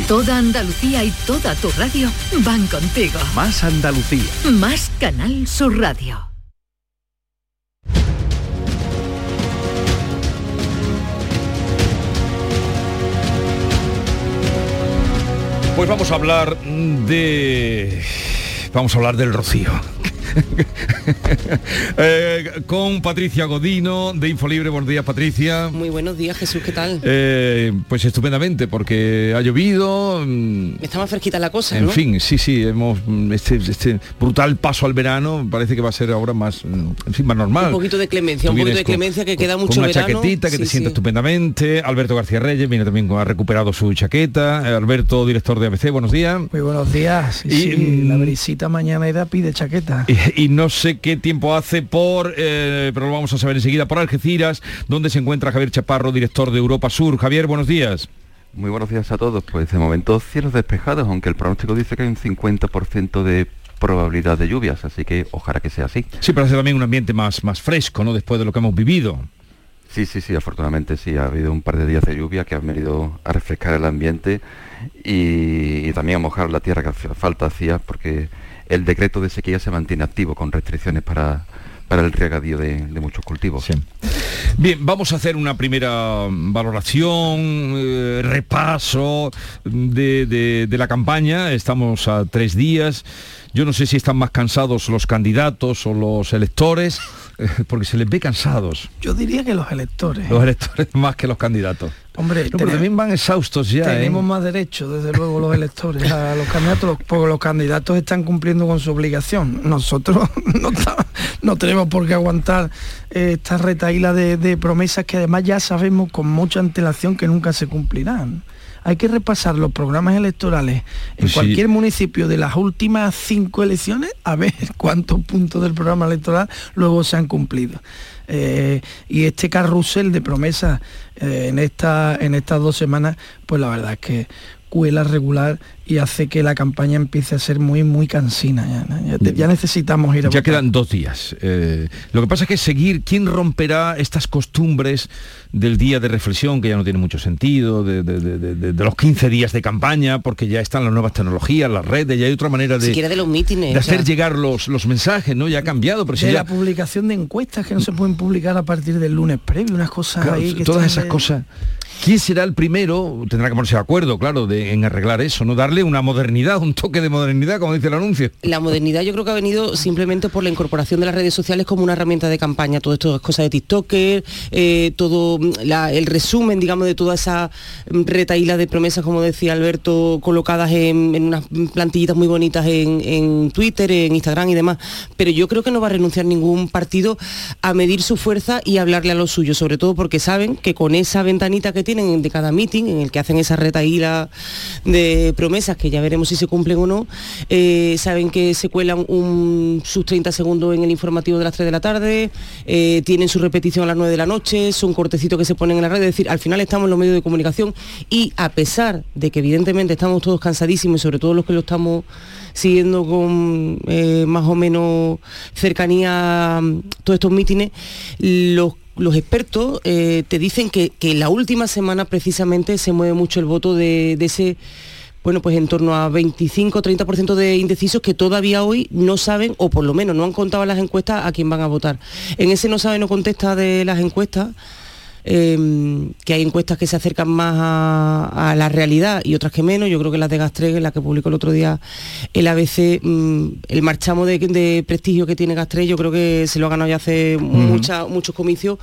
Toda Andalucía y toda tu radio van contigo. Más Andalucía. Más Canal Sur Radio. Pues vamos a hablar de... Vamos a hablar del rocío. Eh, con Patricia Godino de Infolibre. Buenos días, Patricia. Muy buenos días, Jesús, ¿qué tal? Eh, pues estupendamente, porque ha llovido. mm, Está más fresquita la cosa, En ¿no? fin, sí, sí, hemos mm, este, este brutal paso al verano parece que va a ser ahora más, mm, en fin, más normal. Un poquito de clemencia, Tú un poquito de con- clemencia que queda con mucho una verano. chaquetita que te Sí, sienta sí. estupendamente. Alberto García Reyes viene también con ha recuperado su chaqueta. Eh, Alberto, director de ABC, buenos días. Muy buenos días. Sí, Y, sí, la brisita mañanera pide chaqueta. Y, y no sé qué tiempo hace por, eh, pero lo vamos a saber enseguida, por Algeciras, donde se encuentra Javier Chaparro, director de Europa Sur. Javier, buenos días. Muy buenos días a todos. Pues de momento cielos despejados, aunque el pronóstico dice que hay un 50% de probabilidad de lluvias, así que ojalá que sea así. Sí, pero hace también un ambiente más, más fresco, ¿no? Después de lo que hemos vivido. Sí, sí, sí, afortunadamente sí, ha habido un par de días de lluvia que han venido a refrescar el ambiente y, y también a mojar la tierra que falta hacía, porque el decreto de sequía se mantiene activo con restricciones para, para el regadío de, de muchos cultivos. Bien, vamos a hacer una primera valoración, eh, repaso de, de- de la campaña. Estamos a tres días. Yo no sé si están más cansados los candidatos o los electores, eh, porque se les ve cansados. Yo diría que los electores. Los electores más que los candidatos. Hombre, No, pero tenemos- también van exhaustos ya. ¿eh? Tenemos más derechos, desde luego, los electores a los candidatos, porque los candidatos están cumpliendo con su obligación. Nosotros no, tenemos por qué aguantar eh, esta retaíla de, de promesas que además ya sabemos con mucha antelación que nunca se cumplirán. Hay que repasar los programas electorales en Pues sí. cualquier municipio de las últimas cinco elecciones a ver cuántos puntos del programa electoral luego se han cumplido. Eh, y este carrusel de promesas eh, en, esta, en estas dos semanas, pues la verdad es que cuela regular y hace que la campaña empiece a ser muy, muy cansina. Ya. Ya ya necesitamos ir a Ya votar. quedan dos días. Eh, lo que pasa es que seguir, ¿quién romperá estas costumbres del día de reflexión, que ya no tiene mucho sentido, de, de- de- de- de- de los 15 días de campaña, porque ya están las nuevas tecnologías, las redes, ya hay otra manera de, Siquiera de los mítines. de o sea, hacer llegar los, los mensajes, ¿no? Ya ha cambiado, pero si de ya... la publicación de encuestas que no se pueden publicar a partir del lunes previo, unas cosas Claro, ahí que todas esas de- cosas. ¿Quién será el primero? Tendrá que ponerse de acuerdo, claro, de, en arreglar eso, ¿no? Darle una modernidad, un toque de modernidad, como dice el anuncio. La modernidad yo creo que ha venido simplemente por la incorporación de las redes sociales como una herramienta de campaña. Todo esto es cosa de TikToker, eh, todo mm, el resumen, digamos, de toda esa mm, retaíla de promesas, como decía Alberto, colocadas en, unas plantillitas muy bonitas en, Twitter, en Instagram y demás. Pero yo creo que no va a renunciar ningún partido a medir su fuerza y hablarle a lo suyo, sobre todo porque saben que con esa ventanita que tienen de cada meeting, en el que hacen esa retaíla de promesas, que ya veremos si se cumplen o no, eh, saben que se cuelan sus 30 segundos en el informativo de las 3 de la tarde, eh, tienen su repetición a las 9 de la noche, son cortecitos que se ponen en la red, es decir, al final estamos en los medios de comunicación y a pesar de que evidentemente estamos todos cansadísimos y sobre todo los que lo estamos siguiendo con eh, más o menos cercanía mm, todos estos mítines, los los expertos eh, te dicen que, que la última semana precisamente se mueve mucho el voto de, de ese, bueno, pues en torno a 25-30% de indecisos que todavía hoy no saben, o por lo menos no han contado en las encuestas a quién van a votar. En ese no sabe, no contesta de las encuestas, eh, que hay encuestas que se acercan más a, a la realidad y otras que menos. Yo creo que las de Gastreg, la que publicó el otro día el ABC, mm, el marchamo de, de prestigio que tiene Gastreg, yo creo que se lo ha ganado ya hace mucha- muchos comicios.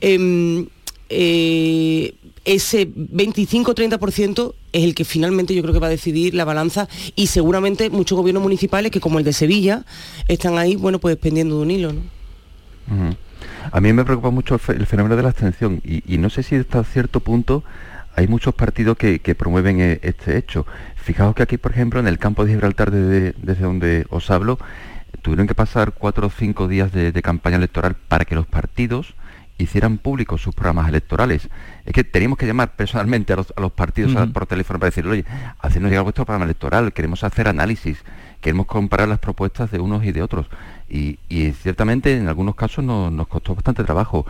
Em, eh, ese 25-30% es el que finalmente yo creo que va a decidir la balanza y seguramente muchos gobiernos municipales que como el de Sevilla están ahí, bueno, pues pendiendo de un hilo, ¿no? A mí me preocupa mucho el, fe- el fenómeno de la abstención y, y no sé si hasta cierto punto hay muchos partidos que, que promueven eh, este hecho. Fijaos que aquí, por ejemplo, en el campo de Gibraltar, desde, desde donde os hablo, tuvieron que pasar cuatro o cinco días de, de campaña electoral para que los partidos hicieran públicos sus programas electorales. Es que teníamos que llamar personalmente a los, a los partidos a- por teléfono para decirle, oye, hacernos llegar vuestro programa electoral, queremos hacer análisis, queremos comparar las propuestas de unos y de otros. Y, y ciertamente en algunos casos no- nos costó bastante trabajo.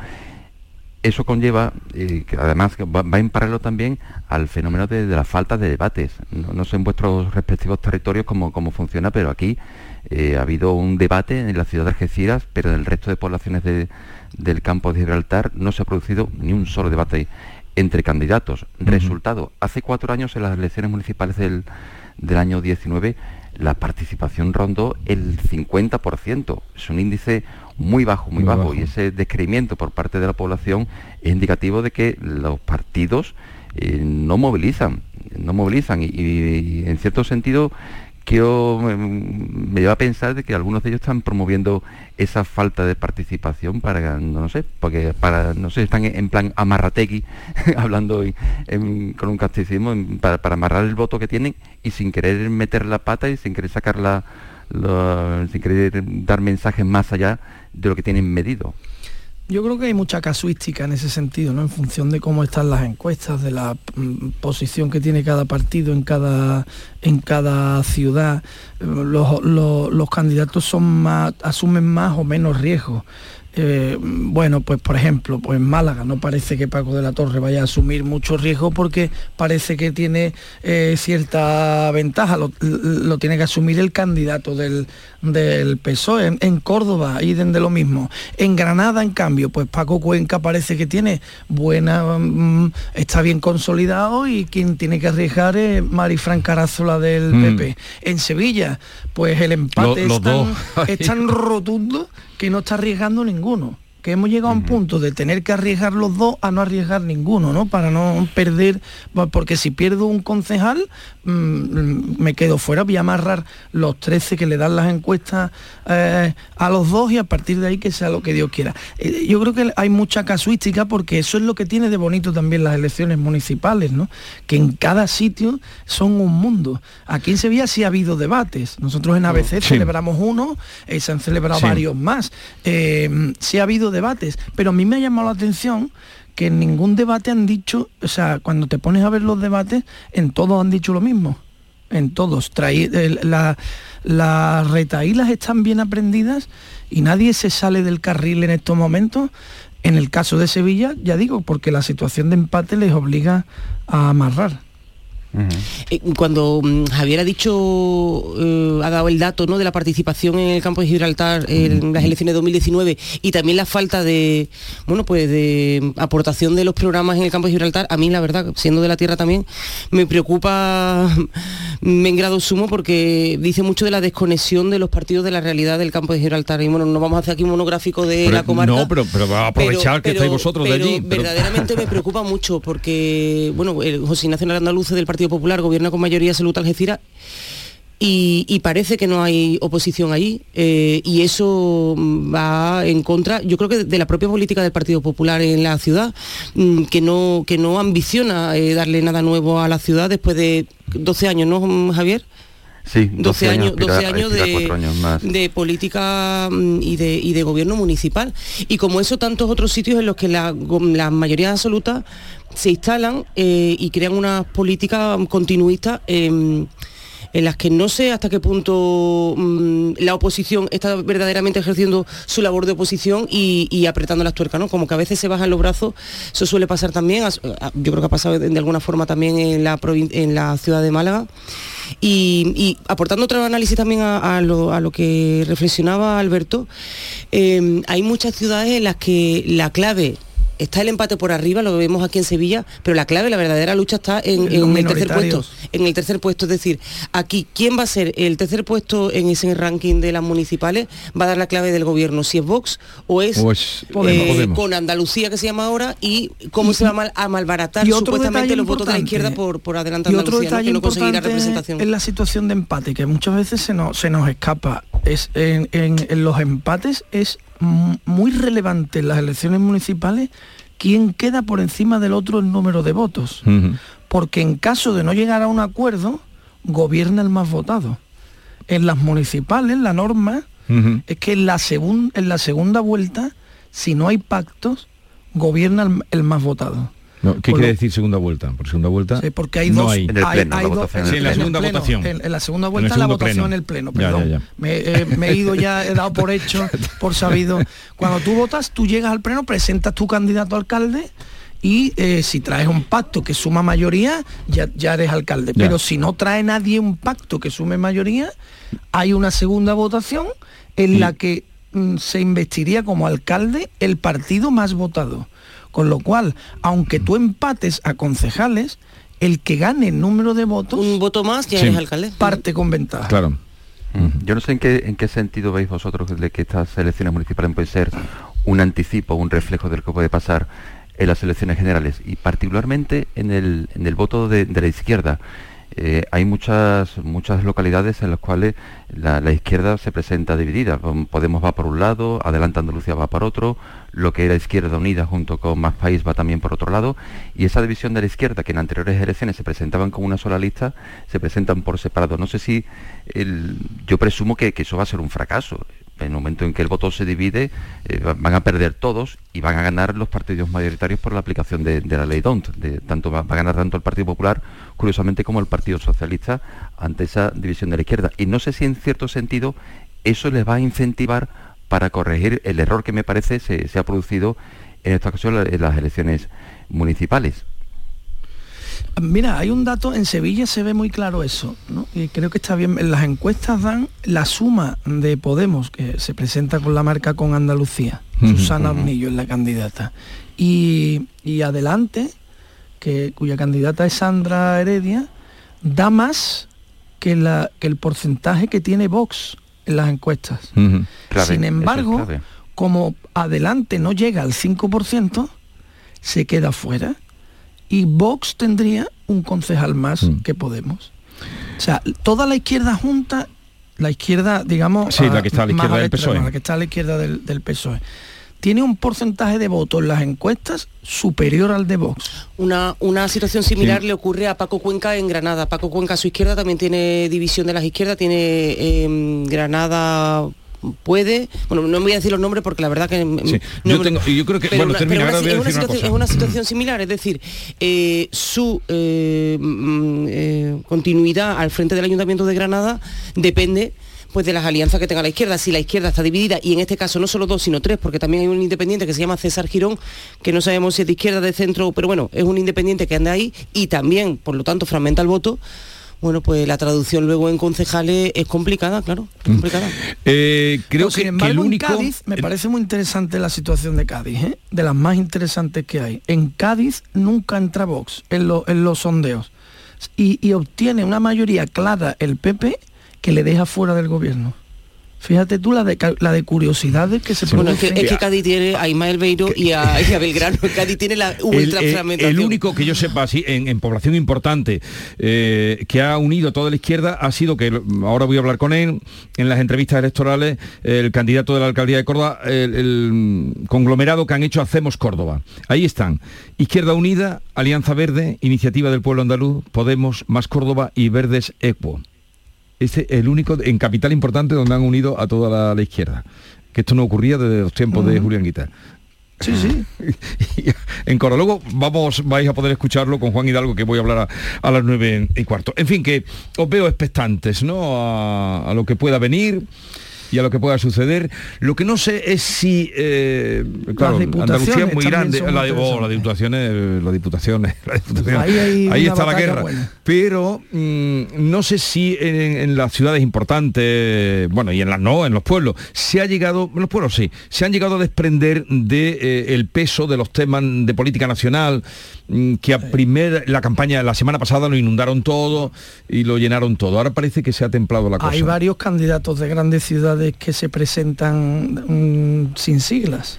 Eso conlleva, eh, que además va, va en paralelo también al fenómeno de, de la falta de debates. No, no sé en vuestros respectivos territorios cómo, cómo funciona, pero aquí eh, ha habido un debate en la ciudad de Algeciras, pero en el resto de poblaciones de- del campo de Gibraltar no se ha producido ni un solo debate entre candidatos. Resultado, hace cuatro años en las elecciones municipales del, del año 19 la participación rondó el 50%. Es un índice muy bajo, muy, Muy bajo, bajo. y ese descreimiento por parte de la población es indicativo de que los partidos eh, no movilizan, no movilizan y, y- y en cierto sentido quiero mm, me lleva a pensar de que algunos de ellos están promoviendo esa falta de participación para no sé porque para no sé están en plan amarrategui hablando en- con un casticismo en- para, amarrar el voto que tienen y sin querer meter la pata y sin querer sacar la, la- sin querer dar mensajes más allá de lo que tienen medido Yo creo que hay mucha casuística en ese sentido, ¿no? En función de cómo están las encuestas, de la mm, posición que tiene cada partido en cada en cada ciudad. Los, los- candidatos asumen más o menos riesgos. Eh, bueno, pues por ejemplo, pues en Málaga no parece que Paco de la Torre vaya a asumir mucho riesgo porque parece que tiene eh, cierta ventaja, lo, lo tiene que asumir el candidato del, del PSOE. En, en Córdoba, idem de lo mismo. En Granada, en cambio, pues Paco Cuenca parece que tiene buena, mm, está bien consolidado y quien tiene que arriesgar es Marifran Carazola del Mm. PP. En Sevilla, pues el empate Lo- tan- es tan rotundo que no está arriesgando ninguno. Que hemos llegado a un punto de tener que arriesgar los dos a no arriesgar ninguno, ¿no? Para no perder, porque si pierdo un concejal, mm, me quedo fuera, voy a amarrar los 13 que le dan las encuestas eh, a los dos y a partir de ahí que sea lo que Dios quiera. Eh, yo creo que hay mucha casuística porque eso es lo que tiene de bonito también las elecciones municipales, ¿no? Que en cada sitio son un mundo. Aquí en Sevilla sí ha habido debates. Nosotros en ABC celebramos uno, eh, se han celebrado varios más. sí ha habido debates, pero a mí me ha llamado la atención que en ningún debate han dicho, o sea, cuando te pones a ver los debates, en todos han dicho lo mismo. En todos. las retaílas están bien aprendidas y nadie se sale del carril en estos momentos. En el caso de Sevilla, ya digo, porque la situación de empate les obliga a amarrar. Eh, cuando mm, Javier ha dicho, eh, ha dado el dato ¿no? de la participación en el campo de Gibraltar en las elecciones de 2019 y también la falta de, bueno, pues de aportación de los programas en el campo de Gibraltar, a mí la verdad, siendo de la tierra también, me preocupa mm, en grado sumo porque dice mucho de la desconexión de los partidos de la realidad del campo de Gibraltar. Y bueno, no vamos a hacer aquí un monográfico de la comarca. No, pero, pero va a aprovechar que estáis vosotros de allí. Verdaderamente me preocupa mucho porque, bueno, el José Ignacio Andaluz del Partido Popular gobierna con mayoría absoluta Algeciras y, parece que no hay oposición ahí eh, y eso va en contra, yo creo que de la propia política del Partido Popular en la ciudad, mm, que no, que no ambiciona eh, darle nada nuevo a la ciudad después de 12 años, ¿no, Javier? Sí, 12, años, 12 años, de, política mm, y de, y de gobierno municipal. Y como eso, tantos otros sitios en los que la, la mayoría absoluta se instalan eh, y crean una política continuista en las que no sé hasta qué punto mm, la oposición está verdaderamente ejerciendo su labor de oposición y, apretando las tuercas, ¿no? Como que a veces se bajan los brazos, eso suele pasar también, yo creo que ha pasado de, alguna forma también en la, en la ciudad de Málaga. Y, aportando otro análisis también a, lo, que reflexionaba Alberto, eh, hay muchas ciudades en las que la clave está el empate por arriba, lo vemos aquí en Sevilla, pero la clave, la verdadera lucha está en, el tercer puesto. En el tercer puesto, es decir, aquí, ¿quién va a ser el tercer puesto en ese ranking de las municipales? Va a dar la clave del gobierno, si es Vox o es, eh, con Andalucía, que se llama ahora, y cómo se va a malbaratar supuestamente los votos de la izquierda por, por adelante Andalucía, que no conseguirá representación. Es la situación de empate, que muchas veces se nos, se nos escapa. Es, en, en los empates es muy relevante en las elecciones municipales quién queda por encima del otro en número de votos. Porque en caso de no llegar a un acuerdo, gobierna el más votado. En las municipales, la norma es que en la, en la segunda vuelta, si no hay pactos, gobierna el más votado. ¿Qué quiere decir segunda vuelta? Por segunda vuelta. porque hay dos. En, la segunda votación. En, la segunda vuelta la votación en el pleno. Perdón. Me, he ido ya, he dado por hecho, por sabido. Cuando tú votas, tú llegas al pleno, presentas tu candidato a alcalde y eh, si traes un pacto que suma mayoría, ya, ya eres alcalde. Pero si no trae nadie un pacto que sume mayoría, hay una segunda votación en la que mm, se investiría como alcalde el partido más votado. Con lo cual, aunque tú empates a concejales, el que gane el número de votos... Un voto más ya es alcalde. Parte con ventaja. Claro. Yo no sé en qué, en qué sentido veis vosotros de que estas elecciones municipales pueden ser un anticipo, un reflejo de lo que puede pasar en las elecciones generales y particularmente en el, en el voto de la izquierda. Eh, hay muchas, muchas localidades en las cuales la, izquierda se presenta dividida. Podemos va por un lado, Adelante Andalucía va por otro, lo que era Izquierda Unida junto con Más País va también por otro lado, y esa división de la izquierda que en anteriores elecciones se presentaban como una sola lista, se presentan por separado. No sé si yo presumo que eso va a ser un fracaso en el momento en que el voto se divide, eh, van a perder todos y van a ganar los partidos mayoritarios por la aplicación de, la ley DONT. Tanto va, a ganar tanto el Partido Popular, curiosamente, como el Partido Socialista ante esa división de la izquierda. Y no sé si en cierto sentido eso les va a incentivar para corregir el error que me parece se, se ha producido en esta ocasión en las elecciones municipales. Mira, hay un dato, en Sevilla se ve muy claro eso, ¿no? y creo que está bien, las encuestas dan la suma de Podemos, que se presenta con la marca con Andalucía, Susana Ornillo es la candidata, y, adelante, que, cuya candidata es Sandra Heredia, da más que, la, que el porcentaje que tiene Vox en las encuestas. Sin embargo, como adelante no llega al 5%, se queda fuera y Vox tendría un concejal más Mm. que Podemos. O sea, toda la izquierda junta, la izquierda, digamos... Sí, la que está a la izquierda del extremo, PSOE. La que está a la izquierda del, del PSOE. Tiene un porcentaje de votos en las encuestas superior al de Vox. Una, una situación similar le ocurre a Paco Cuenca en Granada. Paco Cuenca a su izquierda también tiene división de las izquierdas, tiene em, Granada puede, bueno, no voy a decir los nombres porque la verdad que Sí, no yo tengo- yo creo que- pero bueno, una- termina, pero ahora una- voy a es, una situación, cosa. es una situación similar, es decir, eh, su eh, eh, continuidad al frente del Ayuntamiento de Granada depende pues de las alianzas que tenga la izquierda. Si la izquierda está dividida, y en este caso no solo dos, sino tres, porque también hay un independiente que se llama César Girón, que no sabemos si es de izquierda, de centro, pero bueno, es un independiente que anda ahí y también, por lo tanto, fragmenta el voto. Bueno, pues la traducción luego en concejales es complicada, claro, es complicada. Eh, creo sin que, embargo, que el en único... Cádiz me parece muy interesante la situación de Cádiz, ¿eh? de las más interesantes que hay. En Cádiz nunca entra Vox en, lo- en los sondeos y, y obtiene una mayoría clara el PP que le deja fuera del gobierno. Fíjate tú la de, la de curiosidades que se Bueno, es que, es que Cádiz tiene a Ismael Beiro y a, y a Belgrano. Cádiz tiene la El, ultra el- el único que yo sepa así en, en población importante eh, que ha unido a toda la izquierda ha sido que ahora voy a hablar con él en las entrevistas electorales el candidato de la alcaldía de Córdoba el, el conglomerado que han hecho Hacemos Córdoba. Ahí están. Izquierda Unida Alianza Verde Iniciativa del Pueblo Andaluz Podemos Más Córdoba y Verdes Equo es el único en capital importante donde han unido a toda la, la izquierda que esto no ocurría desde los tiempos de. Julián Guitar Sí, sí. en coro. Luego vamos, vais a poder escucharlo con Juan Hidalgo, que voy a hablar a, a las nueve y cuarto. En fin, que os veo expectantes, ¿no? A, a lo que pueda venir y a lo que pueda suceder. Lo que no sé es si, eh, claro, Andalucía es muy grande, la, oh, las diputaciones, las diputaciones, las diputaciones. Ahí hay está la guerra. buena. Pero mm, no sé si en, en las ciudades importantes, bueno, y en las no, en los pueblos, se ha llegado, en los pueblos sí, se han llegado a desprender de eh, el peso de los temas de política nacional, mm, que a primer, la campaña, la semana pasada lo inundaron todo y lo llenaron todo. Ahora parece que se ha templado la cosa. Hay varios candidatos de grandes ciudades que se presentan mm, sin siglas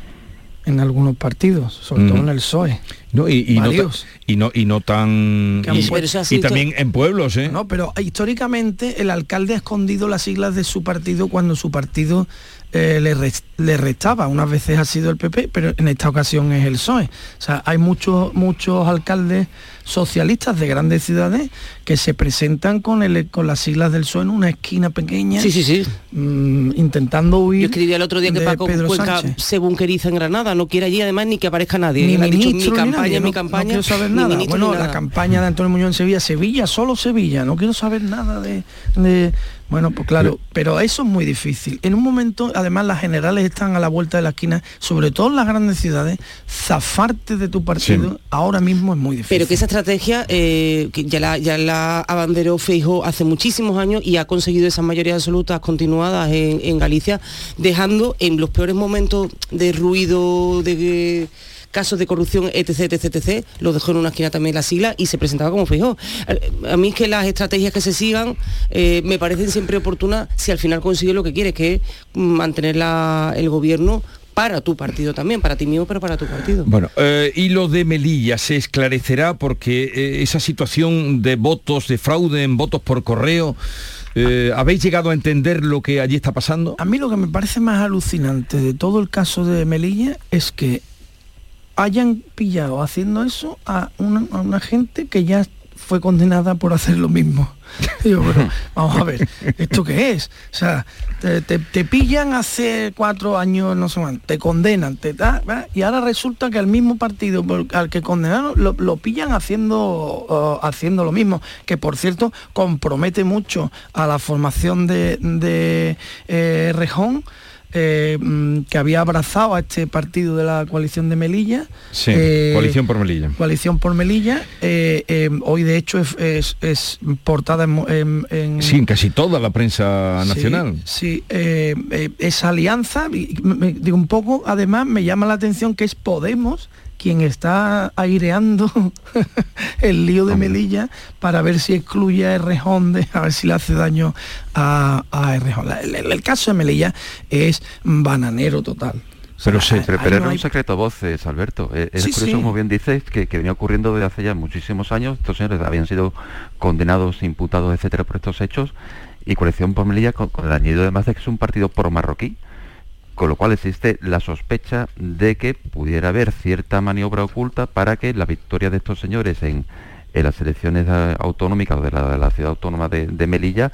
en algunos partidos, sobre todo en el PSOE. No, y, y no, ta- y no y no tan y, y también en pueblos, ¿eh? No, pero históricamente el alcalde ha escondido las siglas de su partido cuando su partido eh, le, res- le restaba. Unas veces ha sido el PP, pero en esta ocasión es el PSOE. O sea, hay muchos, muchos alcaldes socialistas de grandes ciudades que se presentan con, el, con las siglas del PSOE en una esquina pequeña. Sí, sí, sí. mm, intentando huir. Yo escribí el otro día que Paco Pedro Cuenca Sánchez. se bunkeriza en Granada, no quiere allí además ni que aparezca nadie. Ni ha dicho mi ministro, ni campaña, nadie, mi no- campaña. No quiero saber nada. ministro, Bueno, la nada. campaña de Antonio Muñoz en Sevilla, Sevilla, solo Sevilla, no quiero saber nada de... de- bueno, pues claro, pero eso es muy difícil. En un momento, además, las generales están a la vuelta de la esquina, sobre todo en las grandes ciudades, zafarte de tu partido ahora mismo es muy difícil. Pero que esa estrategia eh, que ya la, ya la abanderó Feijo hace muchísimos años y ha conseguido esas mayorías absolutas continuadas en, en Galicia, dejando en los peores momentos de ruido, de casos de corrupción, etc, etc, etc, lo dejó en una esquina también la sigla y se presentaba como Feijóo. A, a mí es que las estrategias que se sigan eh, me parecen siempre oportunas si al final consigue lo que quiere, que es mantener la- el gobierno para tu partido también, para ti mismo, pero para tu partido. Bueno, eh, y lo de Melilla se esclarecerá porque eh, esa situación de votos, de fraude en votos por correo, eh, ¿habéis llegado a entender lo que allí está pasando? A mí lo que me parece más alucinante de todo el caso de Melilla es que hayan pillado haciendo eso a una, gente que ya fue condenada por hacer lo mismo. Digo, pero vamos a ver, ¿esto qué es? O sea, te, pillan hace cuatro años, no sé cuánto, te condenan, te da, y ahora resulta que al mismo partido al que condenaron lo, pillan haciendo, haciendo lo mismo, que por cierto compromete mucho a la formación de, de eh, Rejón. Eh, mm, que había abrazado a este partido de la coalición de Melilla. Sí, Eh, coalición por Melilla. Coalición por Melilla. eh, hoy de hecho es, es- es portada en, en- Sí, en casi toda la prensa Sí, nacional. Sí, eh, esa alianza, digo un poco, además me llama la atención que es Podemos quien está aireando el lío de Melilla para ver si excluye a Errejón, de, a ver si le hace daño a, a Errejón. El, el- el caso de Melilla es bananero total. Pero, sí, pero, era un secreto a voces, Alberto. Eh, Es, curioso, como bien dices, que, venía ocurriendo desde hace ya muchísimos años. Estos señores habían sido condenados, imputados, etcétera, por estos hechos. Y Coalición por Melilla, con, el añadido además de que es un partido pro marroquí, con lo cual existe la sospecha de que pudiera haber cierta maniobra oculta para que la victoria de estos señores en, las elecciones autonómicas de la, ciudad autónoma de, Melilla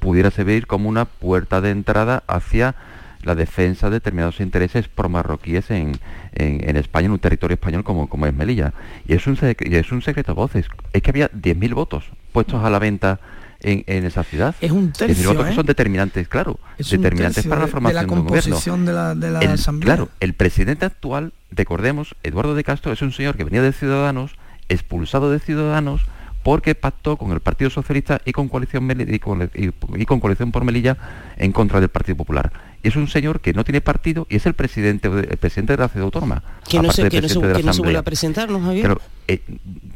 pudiera servir como una puerta de entrada hacia la defensa de determinados intereses pro marroquíes en, en, España, en un territorio español como, como es Melilla. Y es un, es un secreto a voces. Es que había 10.000 votos puestos a la venta en, esa ciudad. Es un tercio, es que son determinantes, claro, determinantes para la formación de, la composición de la, de la asamblea. Claro, el presidente actual, recordemos, Eduardo de Castro es un señor que venía de Ciudadanos, expulsado de Ciudadanos, porque pactó con el Partido Socialista y con coalición y con, y con coalición por Melilla en contra del Partido Popular es un señor que no tiene partido y es el presidente el presidente de la ciudad autónoma. Que no se, que no se, vuelve a presentar, ¿no, Javier? Pero, eh,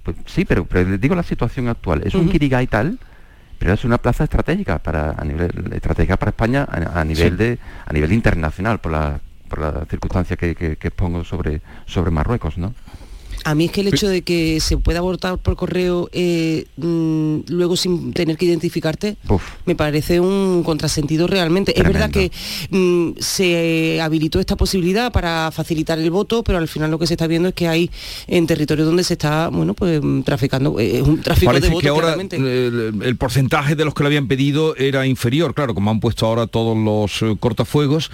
pues, sí, pero, pero, digo la situación actual. Es un Kirigay tal pero es una plaza estratégica para a nivel estratégica para España a, nivel de a nivel internacional por la por la circunstancia que, que, que pongo sobre sobre Marruecos, ¿no? A mí es que el hecho de que se pueda abortar por correo eh, mm, luego sin tener que identificarte, me parece un contrasentido realmente. Es verdad que mm, se habilitó esta posibilidad para facilitar el voto, pero al final lo que se está viendo es que hay en territorios donde se está, bueno, pues mm, traficando, eh, es un tráfico de votos. que ahora el, porcentaje de los que lo habían pedido era inferior, claro, como han puesto ahora todos los eh, cortafuegos,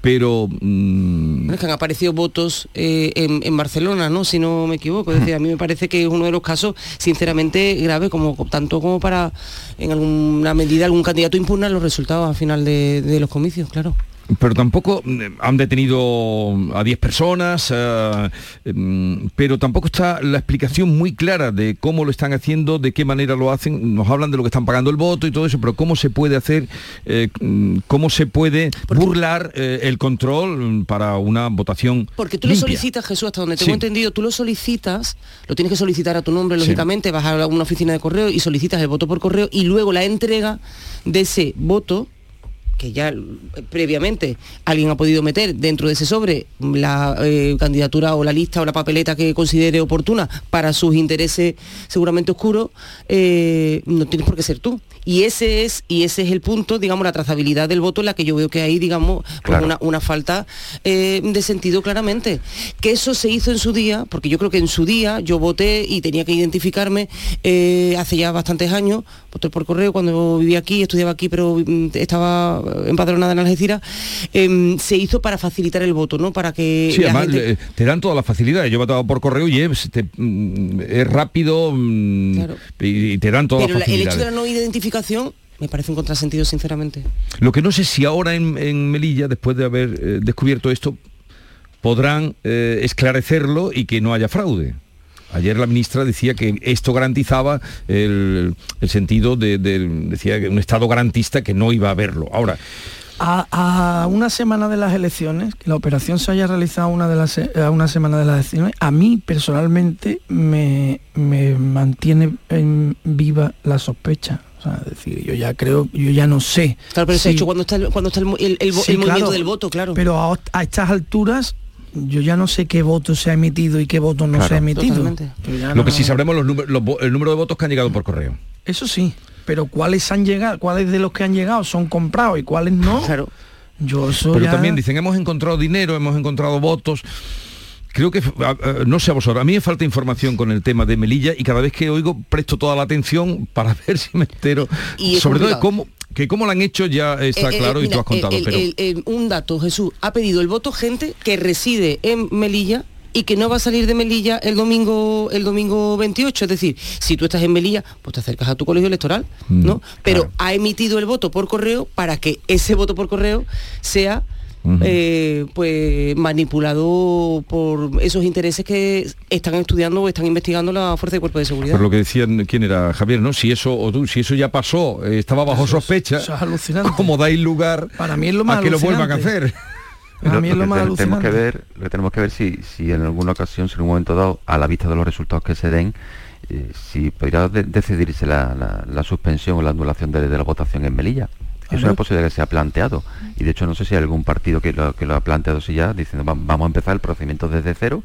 pero... es que han aparecido votos en, en Barcelona, ¿no? Si no me equivoco. Es decir, a mí me parece que es uno de los casos, sinceramente, grave, como tanto como para, en alguna medida, algún candidato impugnar los resultados al final de los comicios, claro pero tampoco mm, han detenido a 10 personas, eh, mm, pero tampoco está la explicación muy clara de cómo lo están haciendo, de qué manera lo hacen. Nos hablan de lo que están pagando el voto y todo eso, pero cómo se puede hacer, eh, mm, cómo se puede burlar eh, el control para una votación. Porque tú lo solicitas, Jesús, hasta donde tengo entendido, tú lo solicitas, lo tienes que solicitar a tu nombre, lógicamente, vas a una oficina de correo y solicitas el voto por correo y luego la entrega de ese voto que ya previamente alguien ha podido meter dentro de ese sobre la eh, candidatura o la lista o la papeleta que considere oportuna para sus intereses seguramente oscuros, eh, no tienes por qué ser tú. Y ese es, y ese es el punto, digamos, la trazabilidad del voto en la que yo veo que hay, digamos, pues una, falta eh, de sentido claramente. Que eso se hizo en su día, porque yo creo que en su día yo voté y tenía que identificarme hace ya bastantes años, voté por correo cuando vivía aquí, estudiaba aquí, pero mm, estaba empadronada en Algeciras, em, se hizo para facilitar el voto, ¿no? Para que sí, además, te dan todas las facilidades. Yo he votado por correo y es, mm, rápido mm, y, te dan todas las facilidades. el hecho de la no identificación me parece un contrasentido, sinceramente. Lo que no sé si ahora en, Melilla, después de haber eh, descubierto esto, podrán eh, esclarecerlo y que no haya fraude. Ayer la ministra decía que esto garantizaba el, sentido de, decía un Estado garantista que no iba a haberlo. Ahora, a, una semana de las elecciones, que la operación se haya realizado una de las, a una semana de las elecciones, a mí personalmente me, mantiene en viva la sospecha. O sea, decir, yo ya creo, yo ya no sé. Claro, pero se ha hecho cuando está el, cuando está el, movimiento del voto, claro. Pero a estas alturas yo ya no sé qué voto se ha emitido y qué voto no se ha emitido. Lo que sí sabremos los el número de votos que han llegado por correo. Eso sí, pero cuáles han llegado, cuáles de los que han llegado son comprados y cuáles no. Claro. Yo Pero también dicen, hemos encontrado dinero, hemos encontrado votos. Creo que, no sé a vosotros, a mí me falta información con el tema de Melilla y cada vez que oigo presto toda la atención para ver si me entero. sobre todo de cómo, que cómo lo han hecho ya está eh, eh, claro y tú has contado. pero... un dato, Jesús, ha pedido el voto gente que reside en Melilla y que no va a salir de Melilla el domingo el domingo 28 es decir si tú estás en Melilla pues te acercas a tu colegio electoral mm, no pero ha emitido el voto por correo para que ese voto por correo sea eh, pues manipulado por esos intereses que están estudiando o están investigando la fuerza de cuerpo de seguridad. Por lo que decían quién era Javier, ¿no? Si eso o tú, si eso ya pasó, eh, estaba bajo sospecha, eso es alucinante. como dais lugar Para mí es lo más a que lo vuelvan a hacer. Para mí es lo, más que tenemos que ver, lo que tenemos que ver si, si en alguna ocasión, si en un momento dado, a la vista de los resultados que se den, eh, si podría decidirse la, suspensión o la anulación de, la votación en Melilla Es una posibilidad que se ha planteado. Y de hecho no sé si hay algún partido que lo, que lo ha planteado si ya, diciendo vamos a empezar el procedimiento desde cero,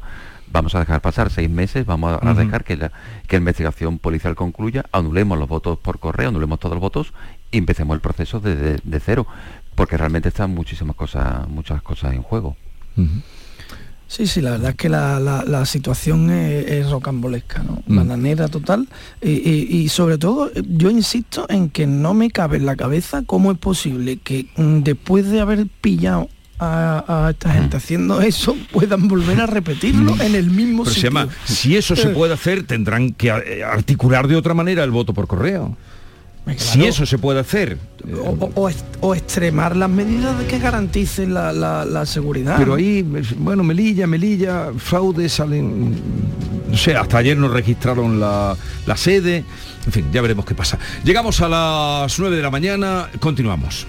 vamos a dejar pasar seis meses, vamos a, dejar que la, que la investigación policial concluya, anulemos los votos por correo, anulemos todos los votos y empecemos el proceso desde de, cero. Porque realmente están muchísimas cosas, muchas cosas en juego. Sí, sí, la verdad es que la, situación es, rocambolesca, ¿no? Mm. Bananera total. Y, sobre todo, yo insisto en que no me cabe en la cabeza cómo es posible que mm, después de haber pillado a, esta gente mm. haciendo eso puedan volver a repetirlo en el mismo Pero sitio. Se llama, si eso se puede hacer, tendrán que eh, articular de otra manera el voto por correo. Si eso se puede hacer. O, extremar las medidas de que garanticen la, seguridad. Pero ahí, bueno, Melilla, Melilla, fraude salen. No sé, hasta ayer nos registraron la, la sede. En fin, ya veremos qué pasa. Llegamos a las 9 de la mañana, continuamos.